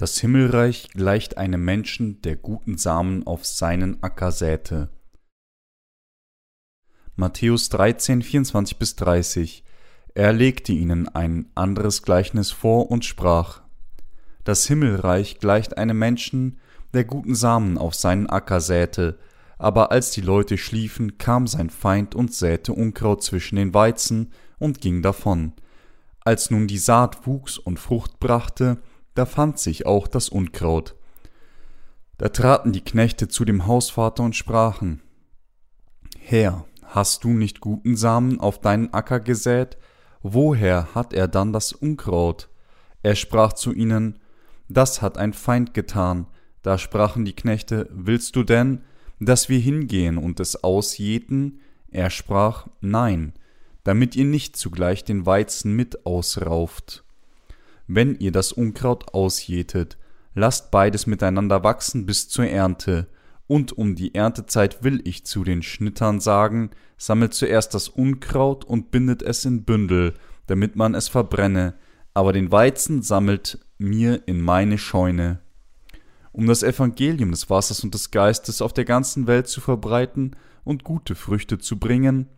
Das Himmelreich gleicht einem Menschen, der guten Samen auf seinen Acker säte. Matthäus 13, 24 bis 30. Er legte ihnen ein anderes Gleichnis vor und sprach: Das Himmelreich gleicht einem Menschen, der guten Samen auf seinen Acker säte, aber als die Leute schliefen, kam sein Feind und säte Unkraut zwischen den Weizen und ging davon. Als nun die Saat wuchs und Frucht brachte, da fand sich auch das Unkraut. Da traten die Knechte zu dem Hausvater und sprachen, Herr, hast du nicht guten Samen auf deinen Acker gesät? Woher hat er dann das Unkraut? Er sprach zu ihnen, Das hat ein Feind getan. Da sprachen die Knechte, Willst du denn, dass wir hingehen und es ausjäten? Er sprach, Nein, damit ihr nicht zugleich den Weizen mit ausrauft. Wenn ihr das Unkraut ausjätet, lasst beides miteinander wachsen bis zur Ernte, und um die Erntezeit will ich zu den Schnittern sagen, sammelt zuerst das Unkraut und bindet es in Bündel, damit man es verbrenne, aber den Weizen sammelt mir in meine Scheune. Um das Evangelium des Wassers und des Geistes auf der ganzen Welt zu verbreiten und gute Früchte zu bringen,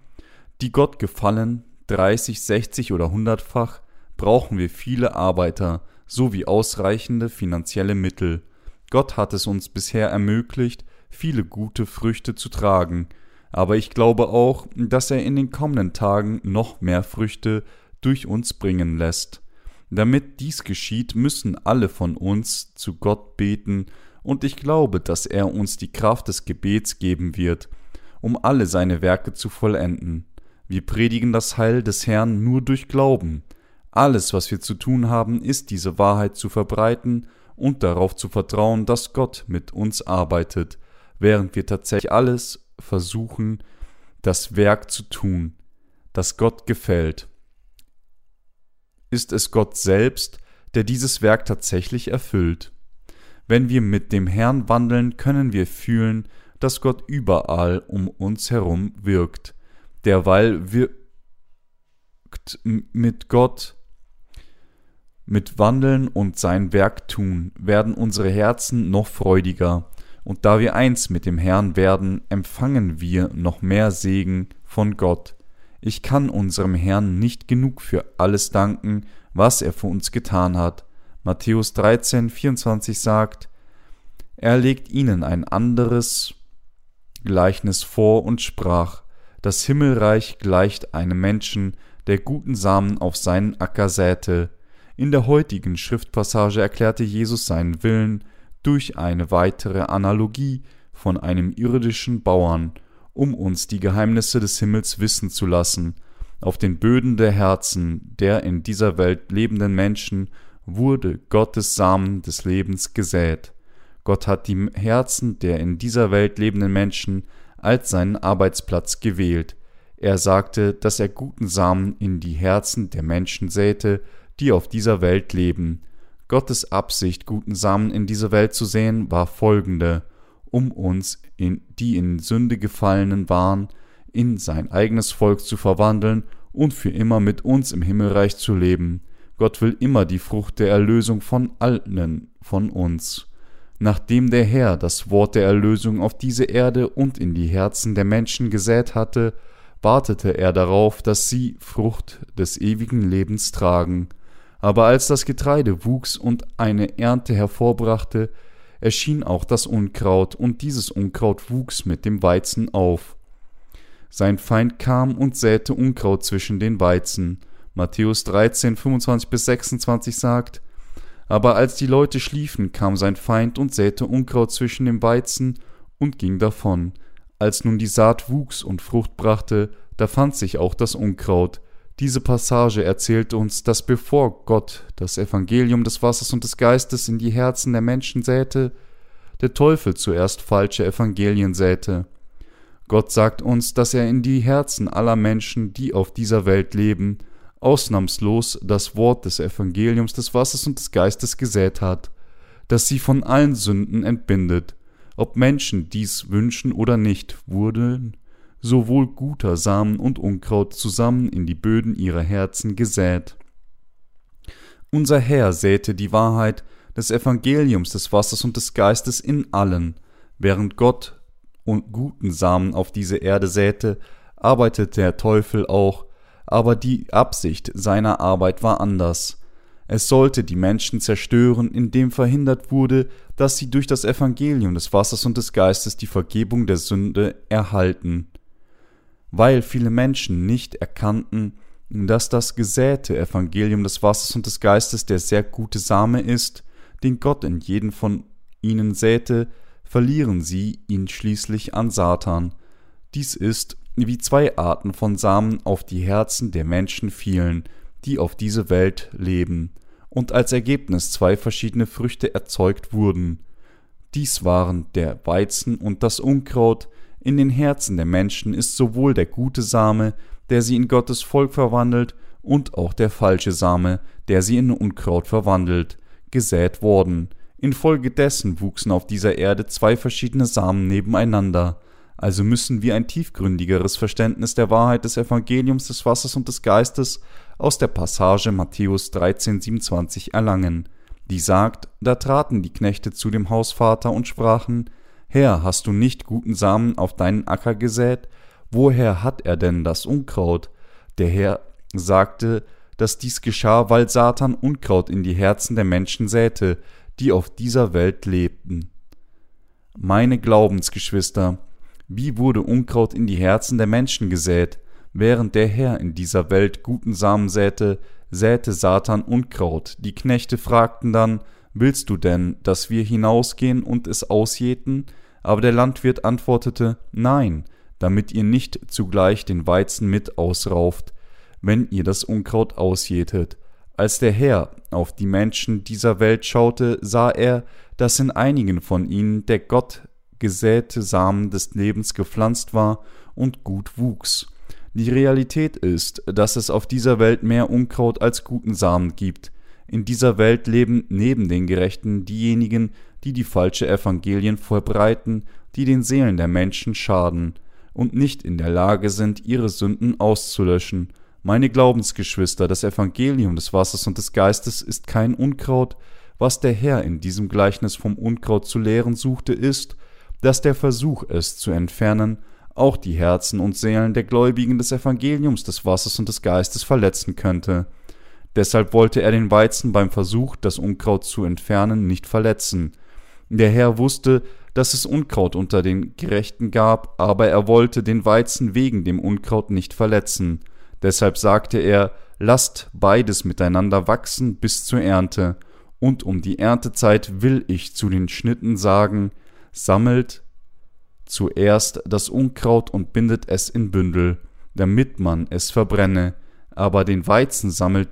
die Gott gefallen, dreißig, sechzig oder hundertfach, brauchen wir viele Arbeiter sowie ausreichende finanzielle Mittel. Gott hat es uns bisher ermöglicht, viele gute Früchte zu tragen, aber ich glaube auch, dass er in den kommenden Tagen noch mehr Früchte durch uns bringen lässt. Damit dies geschieht, müssen alle von uns zu Gott beten, und ich glaube, dass er uns die Kraft des Gebets geben wird, um alle seine Werke zu vollenden. Wir predigen das Heil des Herrn nur durch Glauben, alles, was wir zu tun haben, ist diese Wahrheit zu verbreiten und darauf zu vertrauen, dass Gott mit uns arbeitet, während wir tatsächlich alles versuchen, das Werk zu tun, das Gott gefällt. Ist es Gott selbst, der dieses Werk tatsächlich erfüllt? Wenn wir mit dem Herrn wandeln, können wir fühlen, dass Gott überall um uns herum wirkt. Derweil wirkt mit Gott mit Wandeln und sein Werk tun, werden unsere Herzen noch freudiger, und da wir eins mit dem Herrn werden, empfangen wir noch mehr Segen von Gott. Ich kann unserem Herrn nicht genug für alles danken, was er für uns getan hat. Matthäus 13, 24 sagt, er legt ihnen ein anderes Gleichnis vor und sprach, das Himmelreich gleicht einem Menschen, der guten Samen auf seinen Acker säte, in der heutigen Schriftpassage erklärte Jesus seinen Willen durch eine weitere Analogie von einem irdischen Bauern, um uns die Geheimnisse des Himmels wissen zu lassen. Auf den Böden der Herzen der in dieser Welt lebenden Menschen wurde Gottes Samen des Lebens gesät. Gott hat die Herzen der in dieser Welt lebenden Menschen als seinen Arbeitsplatz gewählt. Er sagte, dass er guten Samen in die Herzen der Menschen säte, die auf dieser Welt leben. Gottes Absicht, guten Samen in diese Welt zu sehen, war folgende, um uns, in, die in Sünde gefallenen waren, in sein eigenes Volk zu verwandeln und für immer mit uns im Himmelreich zu leben. Gott will immer die Frucht der Erlösung von allen von uns. Nachdem der Herr das Wort der Erlösung auf diese Erde und in die Herzen der Menschen gesät hatte, wartete er darauf, dass sie Frucht des ewigen Lebens tragen. Aber als das Getreide wuchs und eine Ernte hervorbrachte, erschien auch das Unkraut, und dieses Unkraut wuchs mit dem Weizen auf. Sein Feind kam und säte Unkraut zwischen den Weizen. Matthäus 13, 25 bis 26 sagt, aber als die Leute schliefen, kam sein Feind und säte Unkraut zwischen dem Weizen und ging davon. Als nun die Saat wuchs und Frucht brachte, da fand sich auch das Unkraut. Diese Passage erzählt uns, dass bevor Gott das Evangelium des Wassers und des Geistes in die Herzen der Menschen säte, der Teufel zuerst falsche Evangelien säte. Gott sagt uns, dass er in die Herzen aller Menschen, die auf dieser Welt leben, ausnahmslos das Wort des Evangeliums des Wassers und des Geistes gesät hat, das sie von allen Sünden entbindet. Ob Menschen dies wünschen oder nicht, wurden sowohl guter Samen und Unkraut zusammen in die Böden ihrer Herzen gesät. Unser Herr säte die Wahrheit des Evangeliums des Wassers und des Geistes in allen. Während Gott und guten Samen auf diese Erde säte, arbeitete der Teufel auch, aber die Absicht seiner Arbeit war anders. Es sollte die Menschen zerstören, indem verhindert wurde, dass sie durch das Evangelium des Wassers und des Geistes die Vergebung der Sünde erhalten. Weil viele Menschen nicht erkannten, dass das gesäte Evangelium des Wassers und des Geistes der sehr gute Same ist, den Gott in jeden von ihnen säte, verlieren sie ihn schließlich an Satan. Dies ist, wie zwei Arten von Samen auf die Herzen der Menschen fielen, die auf diese Welt leben, und als Ergebnis zwei verschiedene Früchte erzeugt wurden. Dies waren der Weizen und das Unkraut, in den Herzen der Menschen ist sowohl der gute Same, der sie in Gottes Volk verwandelt, und auch der falsche Same, der sie in Unkraut verwandelt, gesät worden. Infolgedessen wuchsen auf dieser Erde zwei verschiedene Samen nebeneinander, also müssen wir ein tiefgründigeres Verständnis der Wahrheit des Evangeliums des Wassers und des Geistes aus der Passage Matthäus 13,27 erlangen, die sagt: Da traten die Knechte zu dem Hausvater und sprachen: Herr, hast du nicht guten Samen auf deinen Acker gesät? Woher hat er denn das Unkraut? Der Herr sagte, dass dies geschah, weil Satan Unkraut in die Herzen der Menschen säte, die auf dieser Welt lebten. Meine Glaubensgeschwister, wie wurde Unkraut in die Herzen der Menschen gesät? Während der Herr in dieser Welt guten Samen säte, säte Satan Unkraut. Die Knechte fragten dann, Willst du denn, dass wir hinausgehen und es ausjäten? Aber der Landwirt antwortete, Nein, damit ihr nicht zugleich den Weizen mit ausrauft, wenn ihr das Unkraut ausjätet. Als der Herr auf die Menschen dieser Welt schaute, sah er, dass in einigen von ihnen der Gott gesäte Samen des Lebens gepflanzt war und gut wuchs. Die Realität ist, dass es auf dieser Welt mehr Unkraut als guten Samen gibt. In dieser Welt leben neben den Gerechten diejenigen, die die falsche Evangelien verbreiten, die den Seelen der Menschen schaden und nicht in der Lage sind, ihre Sünden auszulöschen. Meine Glaubensgeschwister, das Evangelium des Wassers und des Geistes ist kein Unkraut. Was der Herr in diesem Gleichnis vom Unkraut zu lehren suchte, ist, dass der Versuch, es zu entfernen, auch die Herzen und Seelen der Gläubigen des Evangeliums des Wassers und des Geistes verletzen könnte. Deshalb wollte er den Weizen beim Versuch, das Unkraut zu entfernen, nicht verletzen. Der Herr wusste, dass es Unkraut unter den Gerechten gab, aber er wollte den Weizen wegen dem Unkraut nicht verletzen. Deshalb sagte er, lasst beides miteinander wachsen bis zur Ernte. Und um die Erntezeit will ich zu den Schnitten sagen, sammelt zuerst das Unkraut und bindet es in Bündel, damit man es verbrenne, aber den Weizen sammelt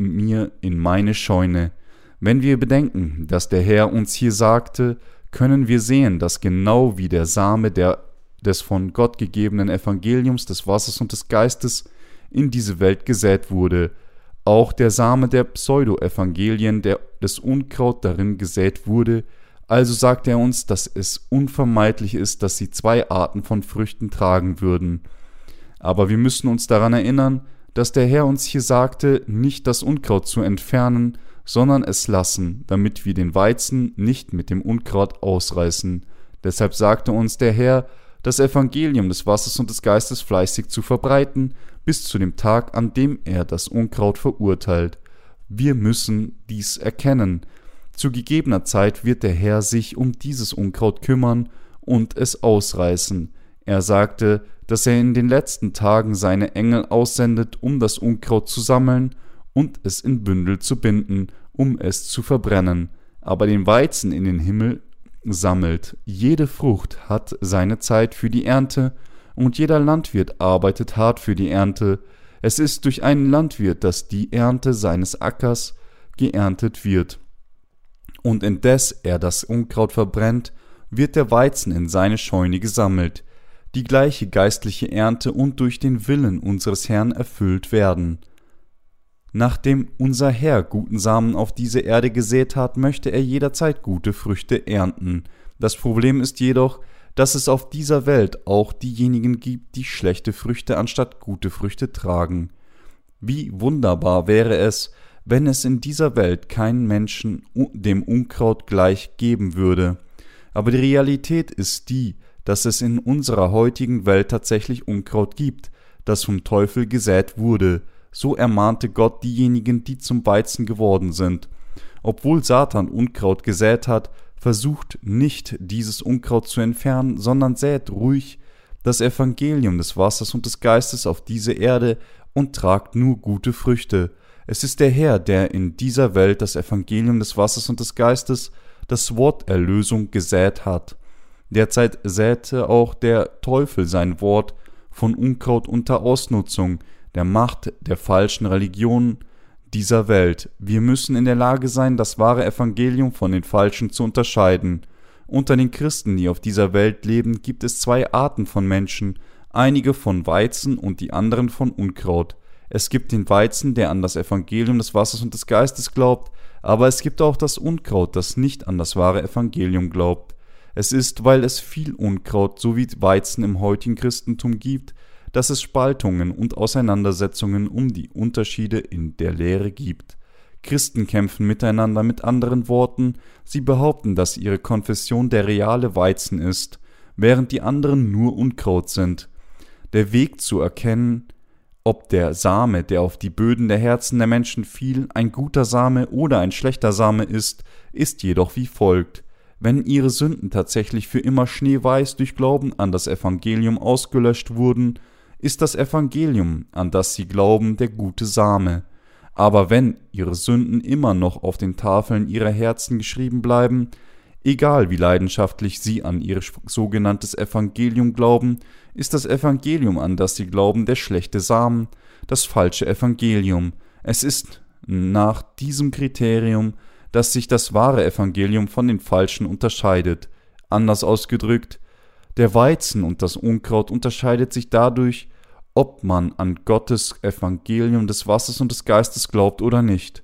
mir in meine Scheune. Wenn wir bedenken, dass der Herr uns hier sagte, können wir sehen, dass genau wie der Same der, des von Gott gegebenen Evangeliums des Wassers und des Geistes in diese Welt gesät wurde, auch der Same der Pseudo-Evangelien, der des Unkraut darin gesät wurde, also sagt er uns, dass es unvermeidlich ist, dass sie zwei Arten von Früchten tragen würden. Aber wir müssen uns daran erinnern, dass der Herr uns hier sagte, nicht das Unkraut zu entfernen, sondern es lassen, damit wir den Weizen nicht mit dem Unkraut ausreißen. Deshalb sagte uns der Herr, das Evangelium des Wassers und des Geistes fleißig zu verbreiten, bis zu dem Tag, an dem er das Unkraut verurteilt. Wir müssen dies erkennen, zu gegebener Zeit wird der Herr sich um dieses Unkraut kümmern und es ausreißen. Er sagte, dass er in den letzten Tagen seine Engel aussendet, um das Unkraut zu sammeln und es in Bündel zu binden, um es zu verbrennen, aber den Weizen in den Himmel sammelt. Jede Frucht hat seine Zeit für die Ernte, und jeder Landwirt arbeitet hart für die Ernte. Es ist durch einen Landwirt, dass die Ernte seines Ackers geerntet wird und indes er das Unkraut verbrennt, wird der Weizen in seine Scheune gesammelt, die gleiche geistliche Ernte und durch den Willen unseres Herrn erfüllt werden. Nachdem unser Herr guten Samen auf diese Erde gesät hat, möchte er jederzeit gute Früchte ernten. Das Problem ist jedoch, dass es auf dieser Welt auch diejenigen gibt, die schlechte Früchte anstatt gute Früchte tragen. Wie wunderbar wäre es, wenn es in dieser Welt keinen Menschen dem Unkraut gleich geben würde. Aber die Realität ist die, dass es in unserer heutigen Welt tatsächlich Unkraut gibt, das vom Teufel gesät wurde. So ermahnte Gott diejenigen, die zum Weizen geworden sind. Obwohl Satan Unkraut gesät hat, versucht nicht dieses Unkraut zu entfernen, sondern sät ruhig das Evangelium des Wassers und des Geistes auf diese Erde und tragt nur gute Früchte. Es ist der Herr, der in dieser Welt das Evangelium des Wassers und des Geistes, das Wort Erlösung gesät hat. Derzeit säte auch der Teufel sein Wort von Unkraut unter Ausnutzung, der Macht der falschen Religionen dieser Welt. Wir müssen in der Lage sein, das wahre Evangelium von den falschen zu unterscheiden. Unter den Christen, die auf dieser Welt leben, gibt es zwei Arten von Menschen, einige von Weizen und die anderen von Unkraut. Es gibt den Weizen, der an das Evangelium des Wassers und des Geistes glaubt, aber es gibt auch das Unkraut, das nicht an das wahre Evangelium glaubt. Es ist, weil es viel Unkraut sowie Weizen im heutigen Christentum gibt, dass es Spaltungen und Auseinandersetzungen um die Unterschiede in der Lehre gibt. Christen kämpfen miteinander mit anderen Worten, sie behaupten, dass ihre Konfession der reale Weizen ist, während die anderen nur Unkraut sind. Der Weg zu erkennen, ob der Same, der auf die Böden der Herzen der Menschen fiel, ein guter Same oder ein schlechter Same ist, ist jedoch wie folgt. Wenn ihre Sünden tatsächlich für immer schneeweiß durch Glauben an das Evangelium ausgelöscht wurden, ist das Evangelium, an das sie glauben, der gute Same. Aber wenn ihre Sünden immer noch auf den Tafeln ihrer Herzen geschrieben bleiben, egal wie leidenschaftlich sie an ihr sogenanntes Evangelium glauben, ist das Evangelium, an das sie glauben, der schlechte Samen, das falsche Evangelium. Es ist nach diesem Kriterium, dass sich das wahre Evangelium von den falschen unterscheidet. Anders ausgedrückt, der Weizen und das Unkraut unterscheidet sich dadurch, ob man an Gottes Evangelium des Wassers und des Geistes glaubt oder nicht.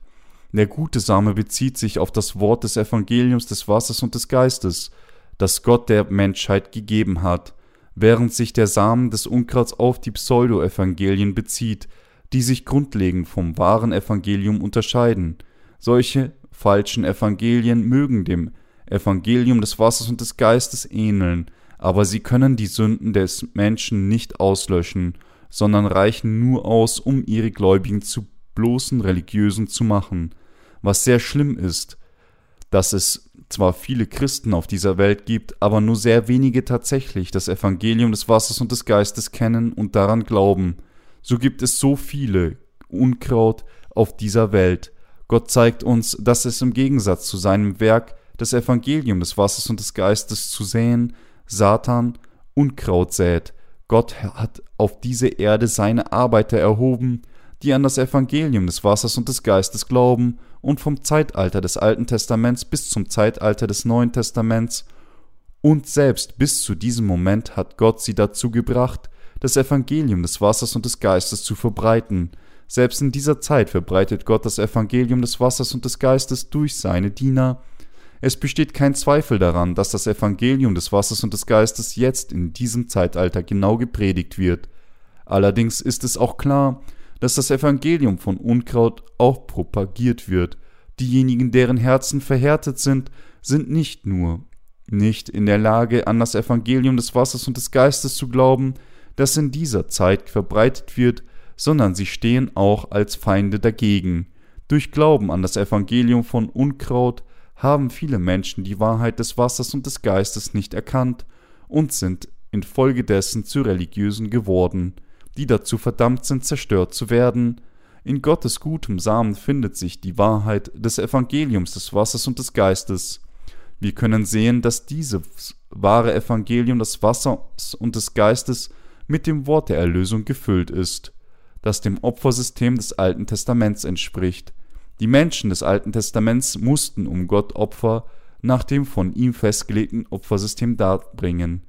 Der gute Same bezieht sich auf das Wort des Evangeliums des Wassers und des Geistes, das Gott der Menschheit gegeben hat, während sich der Samen des Unkrauts auf die Pseudo-Evangelien bezieht, die sich grundlegend vom wahren Evangelium unterscheiden. Solche falschen Evangelien mögen dem Evangelium des Wassers und des Geistes ähneln, aber sie können die Sünden des Menschen nicht auslöschen, sondern reichen nur aus, um ihre Gläubigen zu bloßen Religiösen zu machen, was sehr schlimm ist, dass es zwar viele Christen auf dieser Welt gibt, aber nur sehr wenige tatsächlich das Evangelium des Wassers und des Geistes kennen und daran glauben. So gibt es so viele Unkraut auf dieser Welt. Gott zeigt uns, dass es im Gegensatz zu seinem Werk, das Evangelium des Wassers und des Geistes zu säen, Satan Unkraut sät. Gott hat auf diese Erde seine Arbeiter erhoben, die an das Evangelium des Wassers und des Geistes glauben und vom Zeitalter des Alten Testaments bis zum Zeitalter des Neuen Testaments und selbst bis zu diesem Moment hat Gott sie dazu gebracht, das Evangelium des Wassers und des Geistes zu verbreiten. Selbst in dieser Zeit verbreitet Gott das Evangelium des Wassers und des Geistes durch seine Diener, es besteht kein Zweifel daran, dass das Evangelium des Wassers und des Geistes jetzt in diesem Zeitalter genau gepredigt wird. Allerdings ist es auch klar, dass das Evangelium von Unkraut auch propagiert wird. Diejenigen, deren Herzen verhärtet sind, sind nicht nur nicht in der Lage, an das Evangelium des Wassers und des Geistes zu glauben, das in dieser Zeit verbreitet wird, sondern sie stehen auch als Feinde dagegen. Durch Glauben an das Evangelium von Unkraut haben viele Menschen die Wahrheit des Wassers und des Geistes nicht erkannt und sind infolgedessen zu religiösen geworden, die dazu verdammt sind, zerstört zu werden. In Gottes gutem Samen findet sich die Wahrheit des Evangeliums des Wassers und des Geistes. Wir können sehen, dass dieses wahre Evangelium des Wassers und des Geistes mit dem Wort der Erlösung gefüllt ist, das dem Opfersystem des Alten Testaments entspricht, die Menschen des Alten Testaments mussten um Gott Opfer nach dem von ihm festgelegten Opfersystem darbringen,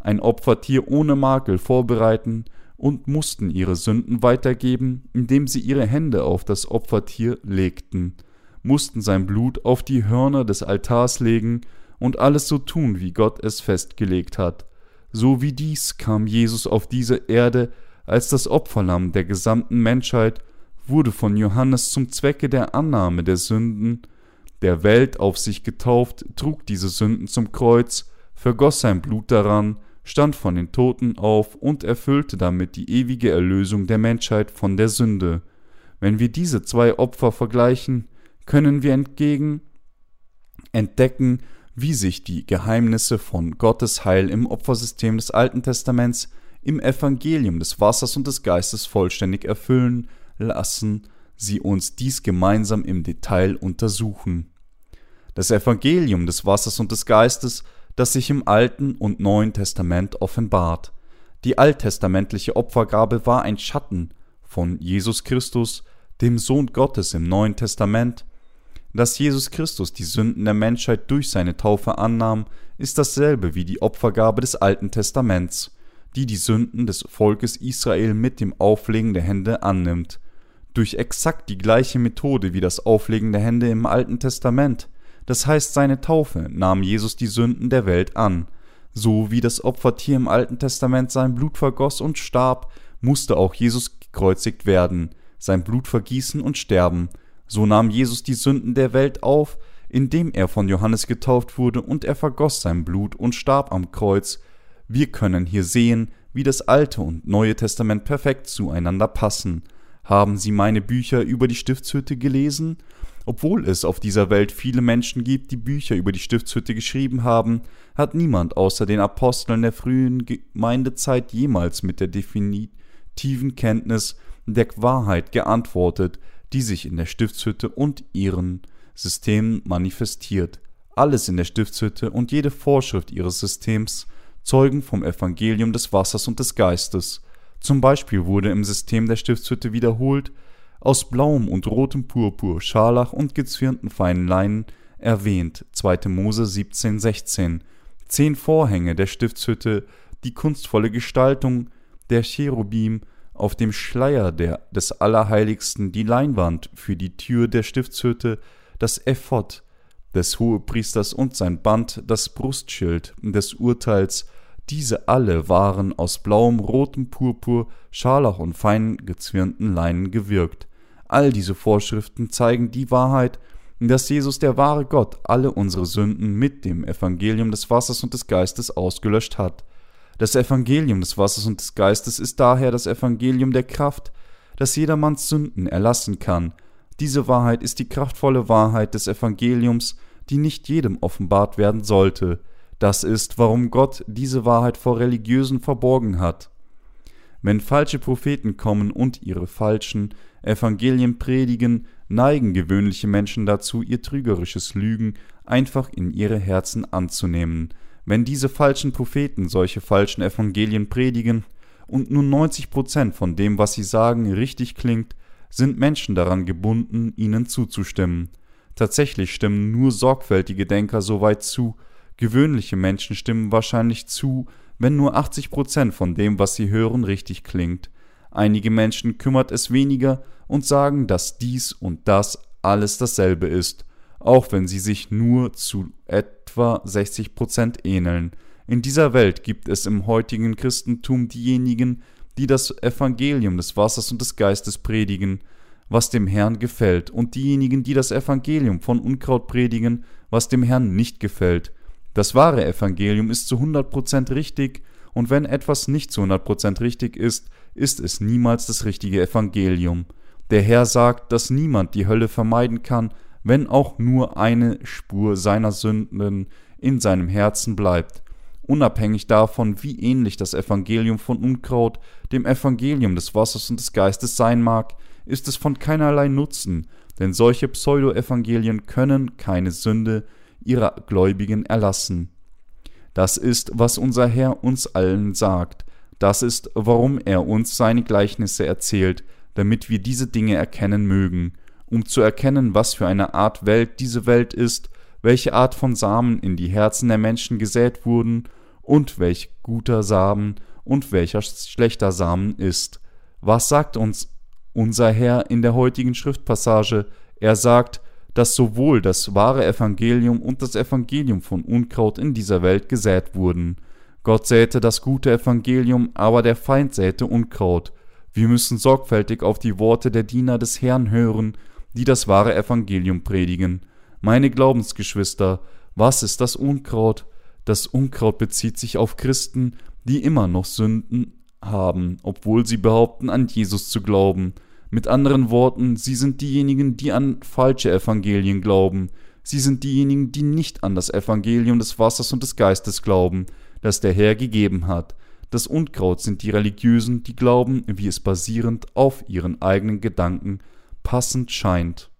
ein Opfertier ohne Makel vorbereiten und mussten ihre Sünden weitergeben, indem sie ihre Hände auf das Opfertier legten, mussten sein Blut auf die Hörner des Altars legen und alles so tun, wie Gott es festgelegt hat. So wie dies kam Jesus auf diese Erde als das Opferlamm der gesamten Menschheit wurde von Johannes zum Zwecke der Annahme der Sünden der Welt auf sich getauft, trug diese Sünden zum Kreuz, vergoss sein Blut daran, stand von den Toten auf und erfüllte damit die ewige Erlösung der Menschheit von der Sünde. Wenn wir diese zwei Opfer vergleichen, können wir entgegen entdecken, wie sich die Geheimnisse von Gottes Heil im Opfersystem des Alten Testaments im Evangelium des Wassers und des Geistes vollständig erfüllen lassen sie uns dies gemeinsam im Detail untersuchen. Das Evangelium des Wassers und des Geistes, das sich im Alten und Neuen Testament offenbart. Die alttestamentliche Opfergabe war ein Schatten von Jesus Christus, dem Sohn Gottes im Neuen Testament, dass Jesus Christus die Sünden der Menschheit durch seine Taufe annahm, ist dasselbe wie die Opfergabe des Alten Testaments, die die Sünden des Volkes Israel mit dem Auflegen der Hände annimmt. Durch exakt die gleiche Methode wie das Auflegen der Hände im Alten Testament, das heißt seine Taufe, nahm Jesus die Sünden der Welt an. So wie das Opfertier im Alten Testament sein Blut vergoss und starb, musste auch Jesus gekreuzigt werden, sein Blut vergießen und sterben, so nahm Jesus die Sünden der Welt auf, indem er von Johannes getauft wurde und er vergoss sein Blut und starb am Kreuz. Wir können hier sehen, wie das Alte und Neue Testament perfekt zueinander passen. Haben Sie meine Bücher über die Stiftshütte gelesen? Obwohl es auf dieser Welt viele Menschen gibt, die Bücher über die Stiftshütte geschrieben haben, hat niemand außer den Aposteln der frühen Gemeindezeit jemals mit der definitiven Kenntnis der Wahrheit geantwortet, die sich in der Stiftshütte und ihren Systemen manifestiert. Alles in der Stiftshütte und jede Vorschrift ihres Systems zeugen vom Evangelium des Wassers und des Geistes. Zum Beispiel wurde im System der Stiftshütte wiederholt, aus blauem und rotem Purpur, Scharlach und gezwirnten feinen Leinen erwähnt, 2. Mose 17, 16. Zehn Vorhänge der Stiftshütte, die kunstvolle Gestaltung der Cherubim auf dem Schleier der, des Allerheiligsten die Leinwand für die Tür der Stiftshütte, das Ephod des Hohepriesters und sein Band, das Brustschild des Urteils, diese alle waren aus blauem, rotem Purpur, Scharlach und fein gezwirnten Leinen gewirkt. All diese Vorschriften zeigen die Wahrheit, dass Jesus der wahre Gott alle unsere Sünden mit dem Evangelium des Wassers und des Geistes ausgelöscht hat. Das Evangelium des Wassers und des Geistes ist daher das Evangelium der Kraft, das jedermanns Sünden erlassen kann. Diese Wahrheit ist die kraftvolle Wahrheit des Evangeliums, die nicht jedem offenbart werden sollte. Das ist, warum Gott diese Wahrheit vor Religiösen verborgen hat. Wenn falsche Propheten kommen und ihre falschen Evangelien predigen, neigen gewöhnliche Menschen dazu, ihr trügerisches Lügen einfach in ihre Herzen anzunehmen. Wenn diese falschen Propheten solche falschen Evangelien predigen und nur 90 Prozent von dem, was sie sagen, richtig klingt, sind Menschen daran gebunden, ihnen zuzustimmen. Tatsächlich stimmen nur sorgfältige Denker so weit zu, gewöhnliche Menschen stimmen wahrscheinlich zu, wenn nur 80 Prozent von dem, was sie hören, richtig klingt. Einige Menschen kümmert es weniger und sagen, dass dies und das alles dasselbe ist, auch wenn sie sich nur zu etwa 60 Prozent ähneln. In dieser Welt gibt es im heutigen Christentum diejenigen, die das Evangelium des Wassers und des Geistes predigen, was dem Herrn gefällt, und diejenigen, die das Evangelium von Unkraut predigen, was dem Herrn nicht gefällt. Das wahre Evangelium ist zu 100% richtig, und wenn etwas nicht zu 100% richtig ist, ist es niemals das richtige Evangelium. Der Herr sagt, dass niemand die Hölle vermeiden kann, wenn auch nur eine Spur seiner Sünden in seinem Herzen bleibt. Unabhängig davon, wie ähnlich das Evangelium von Unkraut dem Evangelium des Wassers und des Geistes sein mag, ist es von keinerlei Nutzen, denn solche Pseudo-Evangelien können keine Sünde ihrer Gläubigen erlassen. Das ist, was unser Herr uns allen sagt. Das ist, warum er uns seine Gleichnisse erzählt, damit wir diese Dinge erkennen mögen um zu erkennen, was für eine Art Welt diese Welt ist, welche Art von Samen in die Herzen der Menschen gesät wurden und welch guter Samen und welcher schlechter Samen ist. Was sagt uns unser Herr in der heutigen Schriftpassage? Er sagt, dass sowohl das wahre Evangelium und das Evangelium von Unkraut in dieser Welt gesät wurden. Gott säte das gute Evangelium, aber der Feind säte Unkraut. Wir müssen sorgfältig auf die Worte der Diener des Herrn hören, die das wahre Evangelium predigen. Meine Glaubensgeschwister, was ist das Unkraut? Das Unkraut bezieht sich auf Christen, die immer noch Sünden haben, obwohl sie behaupten, an Jesus zu glauben. Mit anderen Worten, sie sind diejenigen, die an falsche Evangelien glauben. Sie sind diejenigen, die nicht an das Evangelium des Wassers und des Geistes glauben, das der Herr gegeben hat. Das Unkraut sind die Religiösen, die glauben, wie es basierend auf ihren eigenen Gedanken passend scheint.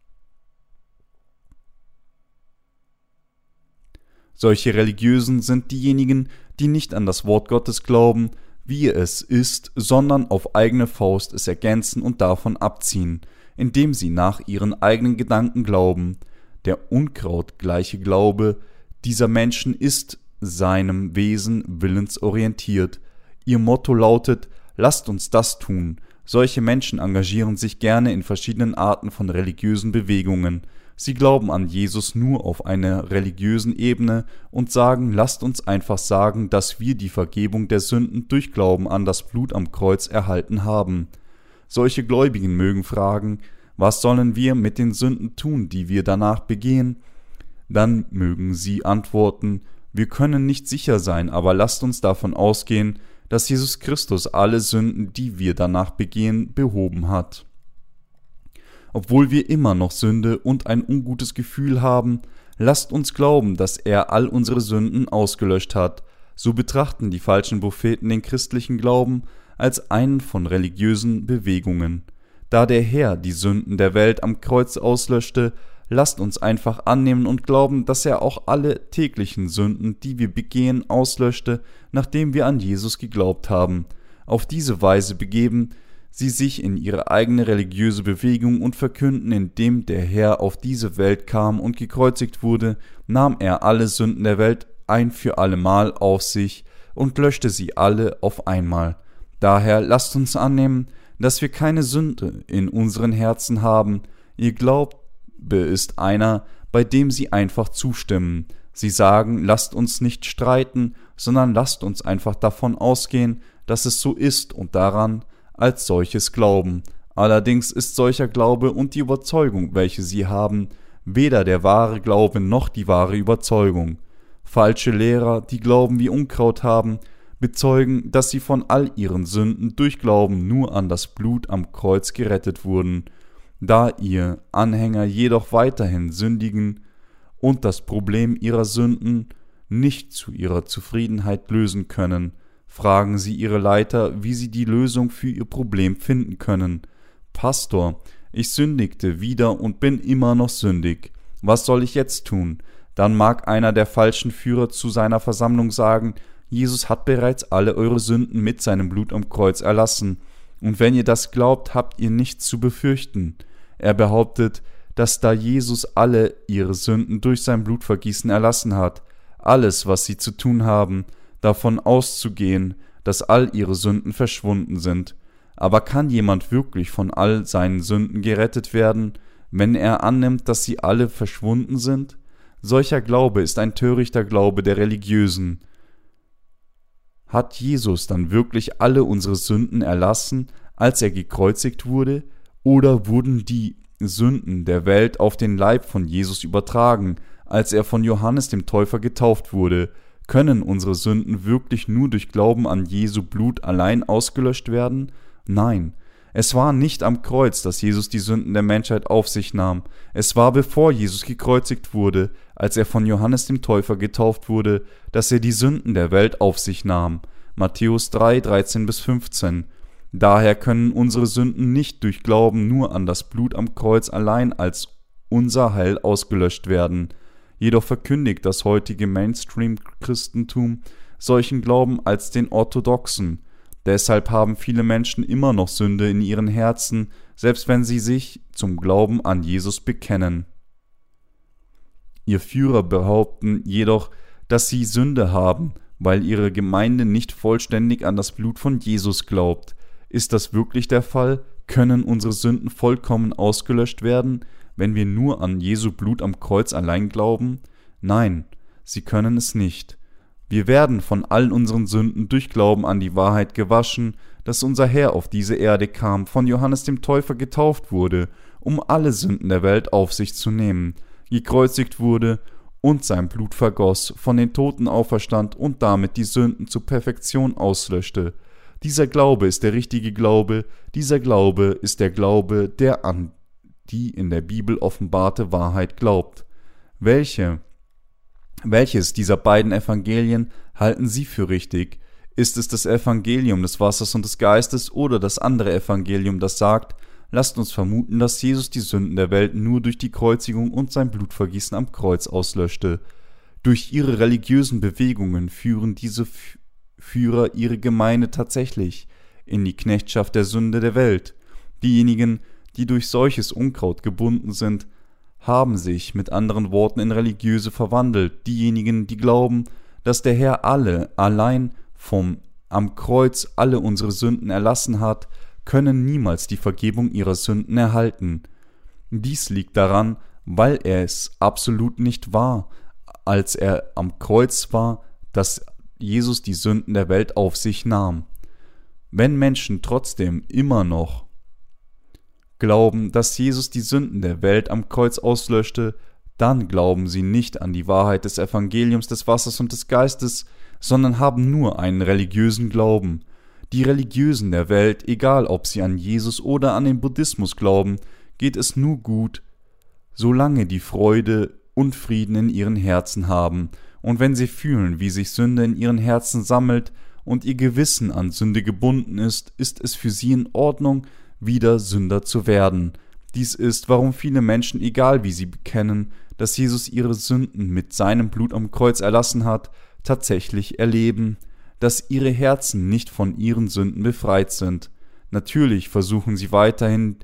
Solche Religiösen sind diejenigen, die nicht an das Wort Gottes glauben, wie es ist, sondern auf eigene Faust es ergänzen und davon abziehen, indem sie nach ihren eigenen Gedanken glauben. Der unkrautgleiche Glaube dieser Menschen ist seinem Wesen willensorientiert. Ihr Motto lautet Lasst uns das tun. Solche Menschen engagieren sich gerne in verschiedenen Arten von religiösen Bewegungen, Sie glauben an Jesus nur auf einer religiösen Ebene und sagen, lasst uns einfach sagen, dass wir die Vergebung der Sünden durch Glauben an das Blut am Kreuz erhalten haben. Solche Gläubigen mögen fragen, was sollen wir mit den Sünden tun, die wir danach begehen? Dann mögen sie antworten, wir können nicht sicher sein, aber lasst uns davon ausgehen, dass Jesus Christus alle Sünden, die wir danach begehen, behoben hat. Obwohl wir immer noch Sünde und ein ungutes Gefühl haben, lasst uns glauben, dass er all unsere Sünden ausgelöscht hat. So betrachten die falschen Propheten den christlichen Glauben als einen von religiösen Bewegungen. Da der Herr die Sünden der Welt am Kreuz auslöschte, lasst uns einfach annehmen und glauben, dass er auch alle täglichen Sünden, die wir begehen, auslöschte, nachdem wir an Jesus geglaubt haben. Auf diese Weise begeben sie sich in ihre eigene religiöse Bewegung und verkünden, indem der Herr auf diese Welt kam und gekreuzigt wurde, nahm er alle Sünden der Welt ein für allemal auf sich und löschte sie alle auf einmal. Daher lasst uns annehmen, dass wir keine Sünde in unseren Herzen haben. Ihr Glaube ist einer, bei dem sie einfach zustimmen. Sie sagen, lasst uns nicht streiten, sondern lasst uns einfach davon ausgehen, dass es so ist und daran, als solches glauben. Allerdings ist solcher Glaube und die Überzeugung, welche sie haben, weder der wahre Glaube noch die wahre Überzeugung. Falsche Lehrer, die Glauben wie Unkraut haben, bezeugen, dass sie von all ihren Sünden durch Glauben nur an das Blut am Kreuz gerettet wurden. Da ihr Anhänger jedoch weiterhin sündigen und das Problem ihrer Sünden nicht zu ihrer Zufriedenheit lösen können, fragen sie ihre Leiter, wie sie die Lösung für ihr Problem finden können. Pastor, ich sündigte wieder und bin immer noch sündig. Was soll ich jetzt tun? Dann mag einer der falschen Führer zu seiner Versammlung sagen, Jesus hat bereits alle eure Sünden mit seinem Blut am Kreuz erlassen, und wenn ihr das glaubt, habt ihr nichts zu befürchten. Er behauptet, dass da Jesus alle ihre Sünden durch sein Blutvergießen erlassen hat, alles, was sie zu tun haben, davon auszugehen, dass all ihre Sünden verschwunden sind. Aber kann jemand wirklich von all seinen Sünden gerettet werden, wenn er annimmt, dass sie alle verschwunden sind? Solcher Glaube ist ein törichter Glaube der Religiösen. Hat Jesus dann wirklich alle unsere Sünden erlassen, als er gekreuzigt wurde, oder wurden die Sünden der Welt auf den Leib von Jesus übertragen, als er von Johannes dem Täufer getauft wurde, können unsere Sünden wirklich nur durch Glauben an Jesu Blut allein ausgelöscht werden? Nein. Es war nicht am Kreuz, dass Jesus die Sünden der Menschheit auf sich nahm. Es war bevor Jesus gekreuzigt wurde, als er von Johannes dem Täufer getauft wurde, dass er die Sünden der Welt auf sich nahm. Matthäus 3, 13 bis 15. Daher können unsere Sünden nicht durch Glauben nur an das Blut am Kreuz allein als unser Heil ausgelöscht werden. Jedoch verkündigt das heutige Mainstream-Christentum solchen Glauben als den orthodoxen. Deshalb haben viele Menschen immer noch Sünde in ihren Herzen, selbst wenn sie sich zum Glauben an Jesus bekennen. Ihr Führer behaupten jedoch, dass sie Sünde haben, weil ihre Gemeinde nicht vollständig an das Blut von Jesus glaubt. Ist das wirklich der Fall? Können unsere Sünden vollkommen ausgelöscht werden? Wenn wir nur an Jesu Blut am Kreuz allein glauben? Nein, sie können es nicht. Wir werden von allen unseren Sünden durch Glauben an die Wahrheit gewaschen, dass unser Herr auf diese Erde kam, von Johannes dem Täufer getauft wurde, um alle Sünden der Welt auf sich zu nehmen, gekreuzigt wurde und sein Blut vergoss, von den Toten auferstand und damit die Sünden zur Perfektion auslöschte. Dieser Glaube ist der richtige Glaube, dieser Glaube ist der Glaube, der an die in der Bibel offenbarte Wahrheit glaubt. Welche? Welches dieser beiden Evangelien halten Sie für richtig? Ist es das Evangelium des Wassers und des Geistes oder das andere Evangelium, das sagt, lasst uns vermuten, dass Jesus die Sünden der Welt nur durch die Kreuzigung und sein Blutvergießen am Kreuz auslöschte. Durch ihre religiösen Bewegungen führen diese Führer ihre Gemeinde tatsächlich in die Knechtschaft der Sünde der Welt. Diejenigen, die durch solches Unkraut gebunden sind, haben sich mit anderen Worten in religiöse verwandelt. Diejenigen, die glauben, dass der Herr alle allein vom am Kreuz alle unsere Sünden erlassen hat, können niemals die Vergebung ihrer Sünden erhalten. Dies liegt daran, weil er es absolut nicht war, als er am Kreuz war, dass Jesus die Sünden der Welt auf sich nahm. Wenn Menschen trotzdem immer noch glauben, dass Jesus die Sünden der Welt am Kreuz auslöschte, dann glauben sie nicht an die Wahrheit des Evangeliums des Wassers und des Geistes, sondern haben nur einen religiösen Glauben. Die Religiösen der Welt, egal ob sie an Jesus oder an den Buddhismus glauben, geht es nur gut, solange die Freude und Frieden in ihren Herzen haben, und wenn sie fühlen, wie sich Sünde in ihren Herzen sammelt und ihr Gewissen an Sünde gebunden ist, ist es für sie in Ordnung, wieder Sünder zu werden. Dies ist, warum viele Menschen, egal wie sie bekennen, dass Jesus ihre Sünden mit seinem Blut am Kreuz erlassen hat, tatsächlich erleben, dass ihre Herzen nicht von ihren Sünden befreit sind. Natürlich versuchen sie weiterhin,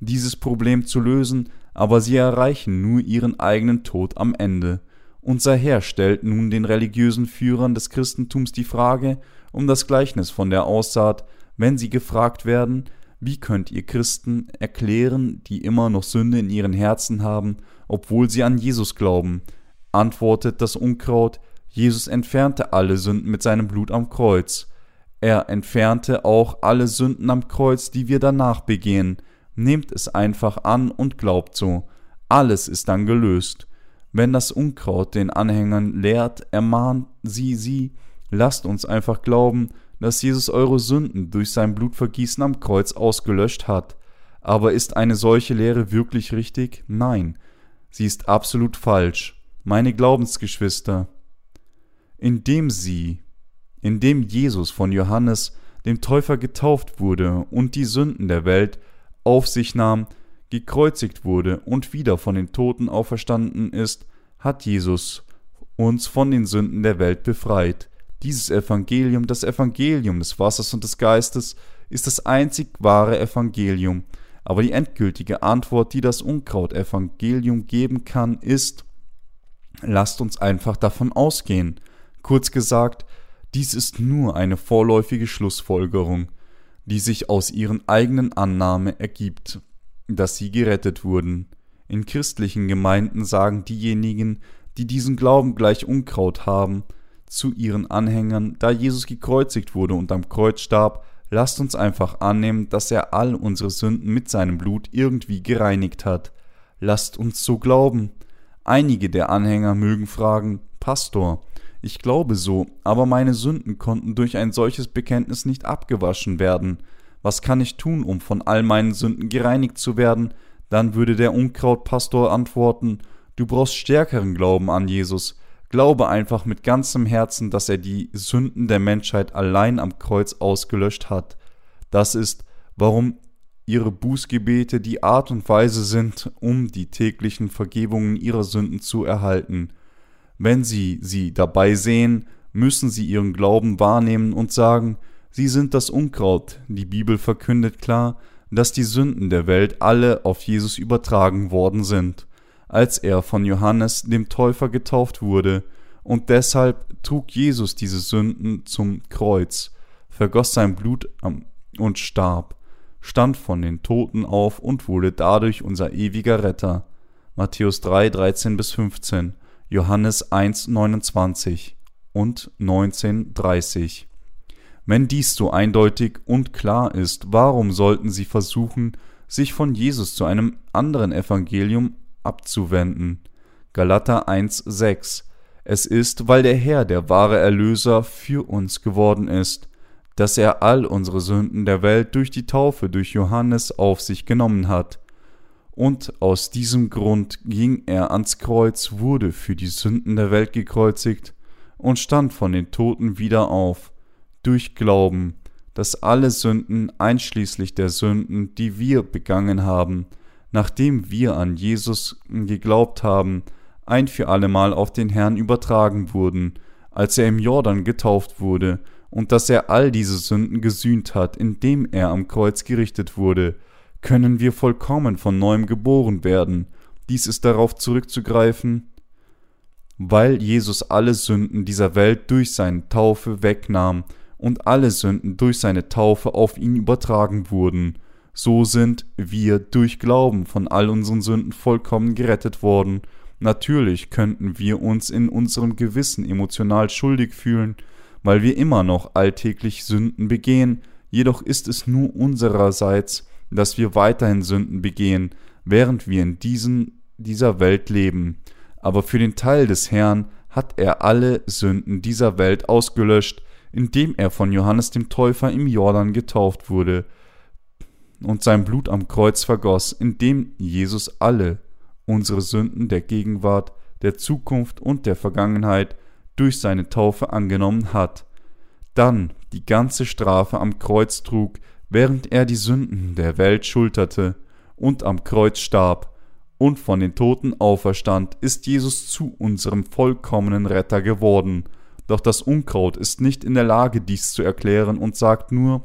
dieses Problem zu lösen, aber sie erreichen nur ihren eigenen Tod am Ende. Unser Herr stellt nun den religiösen Führern des Christentums die Frage um das Gleichnis von der Aussaat, wenn sie gefragt werden, wie könnt ihr Christen erklären, die immer noch Sünde in ihren Herzen haben, obwohl sie an Jesus glauben? Antwortet das Unkraut, Jesus entfernte alle Sünden mit seinem Blut am Kreuz. Er entfernte auch alle Sünden am Kreuz, die wir danach begehen. Nehmt es einfach an und glaubt so. Alles ist dann gelöst. Wenn das Unkraut den Anhängern lehrt, ermahnt sie sie, lasst uns einfach glauben, dass Jesus eure Sünden durch sein Blutvergießen am Kreuz ausgelöscht hat. Aber ist eine solche Lehre wirklich richtig? Nein, sie ist absolut falsch. Meine Glaubensgeschwister, indem sie, indem Jesus von Johannes dem Täufer getauft wurde und die Sünden der Welt auf sich nahm, gekreuzigt wurde und wieder von den Toten auferstanden ist, hat Jesus uns von den Sünden der Welt befreit. Dieses Evangelium, das Evangelium des Wassers und des Geistes, ist das einzig wahre Evangelium. Aber die endgültige Antwort, die das Unkraut-Evangelium geben kann, ist, lasst uns einfach davon ausgehen. Kurz gesagt, dies ist nur eine vorläufige Schlussfolgerung, die sich aus ihren eigenen Annahme ergibt, dass sie gerettet wurden. In christlichen Gemeinden sagen diejenigen, die diesen Glauben gleich Unkraut haben, zu ihren Anhängern, da Jesus gekreuzigt wurde und am Kreuz starb, lasst uns einfach annehmen, dass er all unsere Sünden mit seinem Blut irgendwie gereinigt hat. Lasst uns so glauben. Einige der Anhänger mögen fragen, Pastor, ich glaube so, aber meine Sünden konnten durch ein solches Bekenntnis nicht abgewaschen werden. Was kann ich tun, um von all meinen Sünden gereinigt zu werden? Dann würde der Unkrautpastor antworten, du brauchst stärkeren Glauben an Jesus. Glaube einfach mit ganzem Herzen, dass er die Sünden der Menschheit allein am Kreuz ausgelöscht hat. Das ist, warum ihre Bußgebete die Art und Weise sind, um die täglichen Vergebungen ihrer Sünden zu erhalten. Wenn sie sie dabei sehen, müssen sie ihren Glauben wahrnehmen und sagen, sie sind das Unkraut. Die Bibel verkündet klar, dass die Sünden der Welt alle auf Jesus übertragen worden sind als er von Johannes dem Täufer getauft wurde, und deshalb trug Jesus diese Sünden zum Kreuz, vergoss sein Blut und starb, stand von den Toten auf und wurde dadurch unser ewiger Retter. Matthäus 3, 13 bis 15, Johannes 1, 29 und 19, 30. Wenn dies so eindeutig und klar ist, warum sollten sie versuchen, sich von Jesus zu einem anderen Evangelium abzuwenden? Galater 1,6 Es ist, weil der Herr der wahre Erlöser für uns geworden ist, dass er all unsere Sünden der Welt durch die Taufe durch Johannes auf sich genommen hat. Und aus diesem Grund ging er ans Kreuz, wurde für die Sünden der Welt gekreuzigt und stand von den Toten wieder auf, durch Glauben, dass alle Sünden einschließlich der Sünden, die wir begangen haben, nachdem wir an Jesus geglaubt haben, ein für allemal auf den Herrn übertragen wurden, als er im Jordan getauft wurde, und dass er all diese Sünden gesühnt hat, indem er am Kreuz gerichtet wurde, können wir vollkommen von neuem geboren werden. Dies ist darauf zurückzugreifen, weil Jesus alle Sünden dieser Welt durch seine Taufe wegnahm und alle Sünden durch seine Taufe auf ihn übertragen wurden. So sind wir durch Glauben von all unseren Sünden vollkommen gerettet worden. Natürlich könnten wir uns in unserem Gewissen emotional schuldig fühlen, weil wir immer noch alltäglich Sünden begehen, jedoch ist es nur unsererseits, dass wir weiterhin Sünden begehen, während wir in diesen, dieser Welt leben. Aber für den Teil des Herrn hat er alle Sünden dieser Welt ausgelöscht, indem er von Johannes dem Täufer im Jordan getauft wurde und sein Blut am Kreuz vergoss, indem Jesus alle unsere Sünden der Gegenwart, der Zukunft und der Vergangenheit durch seine Taufe angenommen hat, dann die ganze Strafe am Kreuz trug, während er die Sünden der Welt schulterte und am Kreuz starb und von den Toten auferstand, ist Jesus zu unserem vollkommenen Retter geworden. Doch das Unkraut ist nicht in der Lage, dies zu erklären und sagt nur,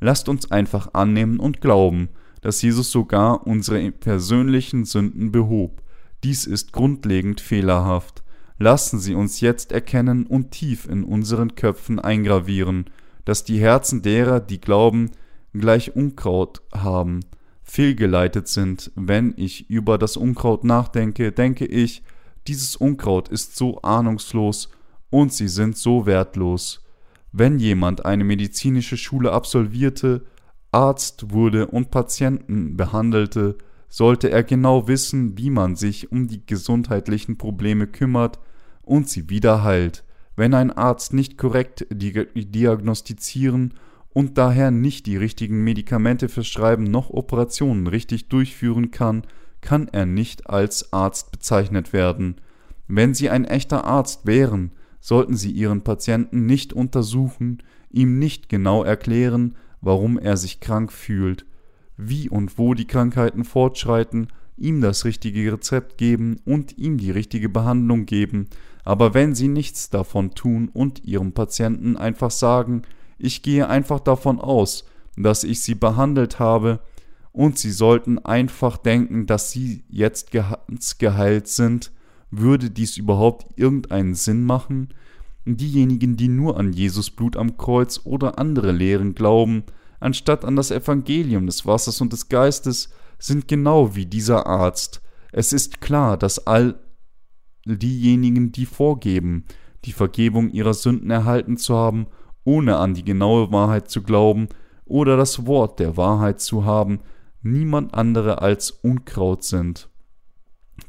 lasst uns einfach annehmen und glauben, dass Jesus sogar unsere persönlichen Sünden behob. Dies ist grundlegend fehlerhaft. Lassen Sie uns jetzt erkennen und tief in unseren Köpfen eingravieren, dass die Herzen derer, die glauben, gleich Unkraut haben, fehlgeleitet sind. Wenn ich über das Unkraut nachdenke, denke ich, dieses Unkraut ist so ahnungslos und sie sind so wertlos. Wenn jemand eine medizinische Schule absolvierte, Arzt wurde und Patienten behandelte, sollte er genau wissen, wie man sich um die gesundheitlichen Probleme kümmert, und sie wieder heilt. Wenn ein Arzt nicht korrekt diagnostizieren und daher nicht die richtigen Medikamente verschreiben noch Operationen richtig durchführen kann, kann er nicht als Arzt bezeichnet werden. Wenn Sie ein echter Arzt wären, sollten Sie Ihren Patienten nicht untersuchen, ihm nicht genau erklären, warum er sich krank fühlt, wie und wo die Krankheiten fortschreiten, ihm das richtige Rezept geben und ihm die richtige Behandlung geben, aber wenn Sie nichts davon tun und Ihrem Patienten einfach sagen, ich gehe einfach davon aus, dass ich Sie behandelt habe, und Sie sollten einfach denken, dass Sie jetzt geheilt sind, würde dies überhaupt irgendeinen Sinn machen? Diejenigen, die nur an Jesus Blut am Kreuz oder andere Lehren glauben, anstatt an das Evangelium des Wassers und des Geistes, sind genau wie dieser Arzt. Es ist klar, dass all diejenigen, die vorgeben, die Vergebung ihrer Sünden erhalten zu haben, ohne an die genaue Wahrheit zu glauben oder das Wort der Wahrheit zu haben, niemand andere als Unkraut sind.